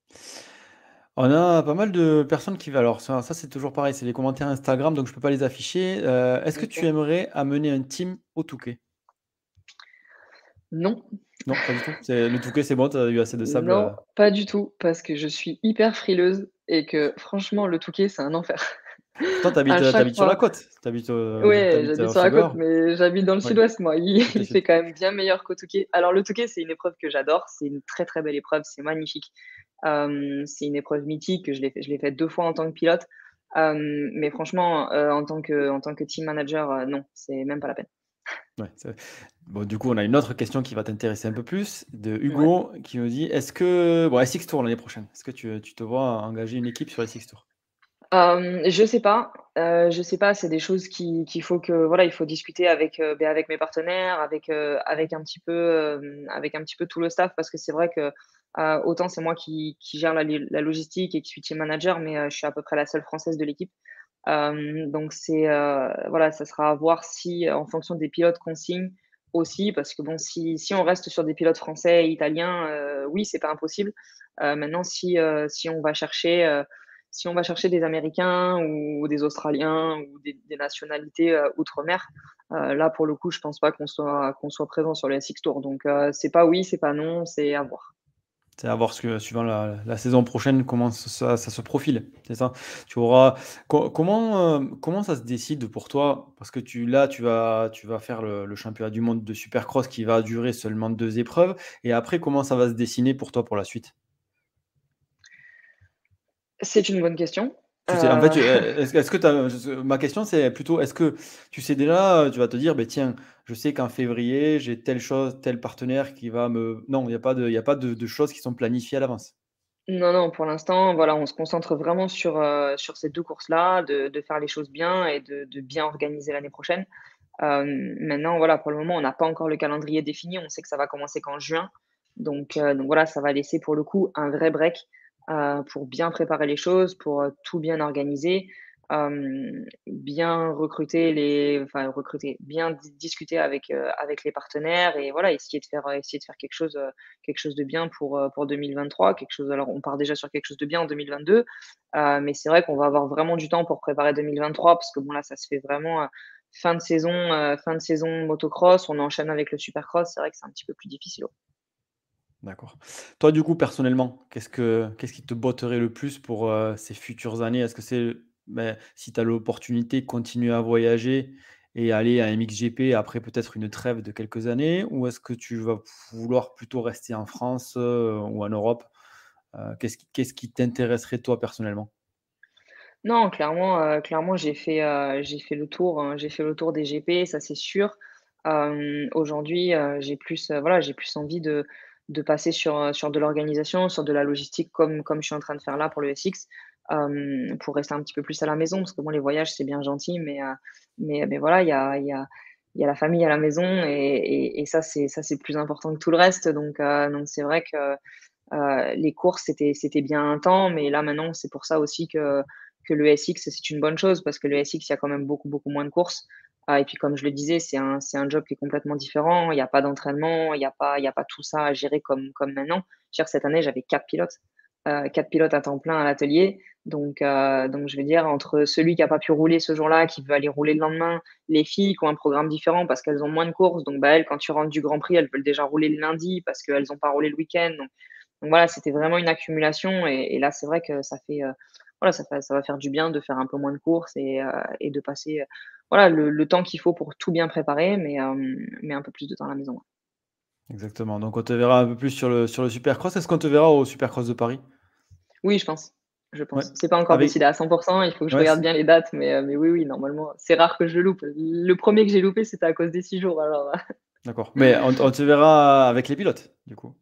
On a pas mal de personnes qui... Alors ça, ça c'est toujours pareil, c'est les commentaires Instagram, donc je peux pas les afficher. Euh, est-ce que tu aimerais amener un team au Touquet? Non, non, pas du tout. le Touquet, c'est bon, tu as eu assez de sable. Non, euh. pas du tout, parce que je suis hyper frileuse et que franchement, le Touquet, c'est un enfer. Toi, t'habites, habites sur la côte. Habites, euh, oui, j'habite sur la côte, mais j'habite dans le sud-ouest, moi. Il, fait quand même bien meilleur qu'au Touquet. Alors, le Touquet, c'est une épreuve que j'adore. C'est une très, très belle épreuve. C'est magnifique. Euh, c'est une épreuve mythique. Je l'ai, je l'ai faite deux fois en tant que pilote. mais franchement, en, tant que, en tant que team manager, non, c'est même pas la peine. bon, du coup, on a une autre question qui va t'intéresser un peu plus, de Hugo, qui nous dit est-ce que. Bon, SX Tour l'année prochaine, est-ce que tu, tu te vois engager une équipe sur SX Tour euh, je sais pas, euh, je sais pas. C'est des choses qu'il faut que voilà, il faut discuter avec euh, ben, avec mes partenaires, avec euh, avec un petit peu avec un petit peu tout le staff parce que c'est vrai que autant c'est moi qui, qui gère la, la, logistique et qui suis team manager, mais je suis à peu près la seule française de l'équipe. donc c'est voilà, ça sera à voir si en fonction des pilotes qu'on signe aussi, parce que bon, si, si on reste sur des pilotes français et italiens, oui, c'est pas impossible. maintenant, si si on va chercher si on va chercher des Américains ou des Australiens ou des, nationalités euh, outre-mer, euh, là pour le coup, je pense pas qu'on soit qu'on soit présent sur les SX Tour. Donc euh, c'est pas oui, c'est pas non, c'est à voir. C'est à voir ce que suivant la, saison prochaine comment ça, se profile, c'est ça? Tu auras comment ça se décide pour toi? Parce que tu là tu vas faire le, championnat du monde de Supercross qui va durer seulement deux épreuves et après comment ça va se dessiner pour toi pour la suite? C'est une bonne question. en fait, euh, est-ce que ma question c'est plutôt est-ce que tu sais déjà, tu vas te dire, ben tiens, je sais qu'en février j'ai telle chose, tel partenaire qui va me. Non, il n'y a pas de, il a pas de, choses qui sont planifiées à l'avance. Non, non, pour l'instant, voilà, on se concentre vraiment sur, euh, sur ces deux courses-là, de, faire les choses bien et de, bien organiser l'année prochaine. maintenant, voilà, pour le moment, on n'a pas encore le calendrier défini. On sait que ça va commencer qu'en juin. Donc, euh, donc voilà, ça va laisser pour le coup un vrai break euh, pour bien préparer les choses, pour euh, tout bien organiser, euh, bien recruter les, enfin recruter, bien discuter avec avec les partenaires et voilà essayer de faire essayer de faire quelque chose quelque chose de bien pour pour 2023, quelque chose. Alors on part déjà sur quelque chose de bien en 2022, mais c'est vrai qu'on va avoir vraiment du temps pour préparer 2023 parce que bon là ça se fait vraiment fin de saison, fin de saison motocross, on enchaîne avec le supercross, c'est vrai que c'est un petit peu plus difficile. D'accord. Toi, du coup, personnellement, qu'est-ce que qu'est-ce qui te botterait le plus pour euh, ces futures années? Est-ce que c'est ben, si tu as l'opportunité continuer à voyager et aller à MXGP après peut-être une trêve de quelques années, ou est-ce que tu vas vouloir plutôt rester en France euh, ou en Europe? Euh, qu'est-ce qui, qu'est-ce qui t'intéresserait toi personnellement? Non, clairement, clairement, j'ai fait, j'ai fait le tour, hein, j'ai fait le tour des GP, ça c'est sûr. aujourd'hui, j'ai plus, voilà, j'ai plus envie de de passer sur, euh, sur de l'organisation, sur de la logistique, comme, comme je suis en train de faire là pour le SX, euh, pour rester un petit peu plus à la maison, parce que bon, les voyages, c'est bien gentil, mais, euh, mais, mais voilà, il y a, y, a, y a la famille à la maison, et, et, ça, c'est plus important que tout le reste. Donc, donc c'est vrai que les courses, c'était c'était bien un temps, mais là, maintenant, c'est pour ça aussi que, que le SX, c'est une bonne chose, parce que le SX, il y a quand même beaucoup, beaucoup moins de courses. Ah, et puis, comme je le disais, c'est un, un job qui est complètement différent. Il n'y a pas d'entraînement, il n'y a, pas, a pas tout ça à gérer comme, comme maintenant. Cette année, j'avais quatre pilotes, euh, quatre pilotes à temps plein à l'atelier. Donc, euh, donc, je vais dire, entre celui qui n'a pas pu rouler ce jour-là, qui veut aller rouler le lendemain, les filles qui ont un programme différent parce qu'elles ont moins de courses. Donc, bah, elles, quand tu rentres du Grand Prix, elles veulent déjà rouler le lundi parce qu'elles n'ont pas roulé le week-end. Donc, voilà, c'était vraiment une accumulation. Et, là, c'est vrai que ça fait, euh, voilà, ça, ça va faire du bien de faire un peu moins de courses et, et de passer voilà, le, temps qu'il faut pour tout bien préparer, mais, euh, mais un peu plus de temps à la maison. Exactement. Donc on te verra un peu plus sur le, sur le Supercross. Est-ce qu'on te verra au Supercross de Paris? Oui, je pense. Je pense. C'est pas encore décidé à 100%. Il faut que je regarde bien les dates, mais, euh, mais oui, oui, normalement, c'est rare que je le loupe. Le premier que j'ai loupé, c'était à cause des six jours. Alors. D'accord. Mais on, on, te verra avec les pilotes, du coup?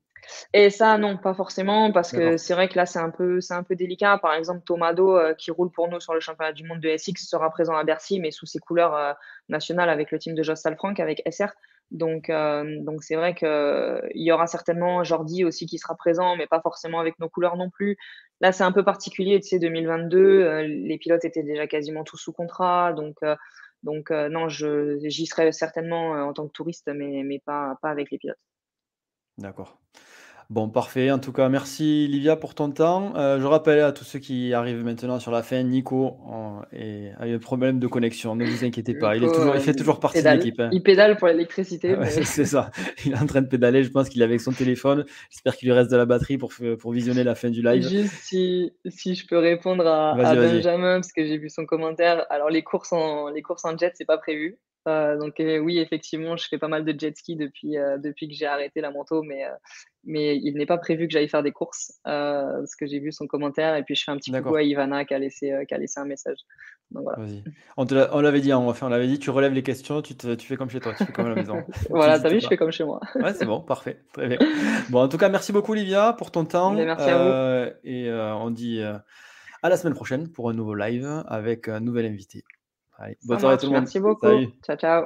Et ça, non, pas forcément, parce que c'est vrai que là, c'est un peu, un peu délicat. Par exemple, Tomado, euh, qui roule pour nous sur le championnat du monde de SX, sera présent à Bercy, mais sous ses couleurs euh, nationales avec le team de Joss Frank, avec SR. Donc, euh, donc c'est vrai qu'il y aura certainement Jordi aussi qui sera présent, mais pas forcément avec nos couleurs non plus. Là, c'est un peu particulier, tu sais, 2022, les pilotes étaient déjà quasiment tous sous contrat, donc. donc non, j'y serai certainement en tant que touriste, mais, mais pas, pas avec les pilotes. D'accord. Bon, parfait. En tout cas, merci Livia pour ton temps. Euh, je rappelle à tous ceux qui arrivent maintenant sur la fin, Nico et a eu un problème de connexion. Ne vous inquiétez pas, il, est toujours, il fait toujours partie de l'équipe. Hein. Il pédale pour l'électricité. *laughs* c'est ça. Il est en train de pédaler. Je pense qu'il est avec son téléphone. J'espère qu'il lui reste de la batterie pour, pour visionner la fin du live. Juste si, si je peux répondre à, Benjamin, parce que j'ai vu son commentaire. Alors, les courses en, les courses en jet, c'est pas prévu. Euh, donc oui, effectivement, je fais pas mal de jet ski depuis, euh, depuis que j'ai arrêté la moto, mais, mais il n'est pas prévu que j'aille faire des courses, parce que j'ai vu son commentaire, et puis je fais un petit coucou à Ivana qui a laissé, qui a laissé un message. Donc voilà. On, on l'avait dit, hein, on, on l'avait dit, tu relèves les questions, tu, tu fais comme chez toi, tu fais comme à la maison. *laughs* voilà, t'as vu, je fais comme chez moi. ouais, c'est bon, parfait, très bien. Bon, en tout cas, merci beaucoup Olivia pour ton temps. merci à vous. Et on dit à la semaine prochaine pour un nouveau live avec un nouvel invité. Bonne soirée à tout le monde. Merci beaucoup. Ciao, ciao.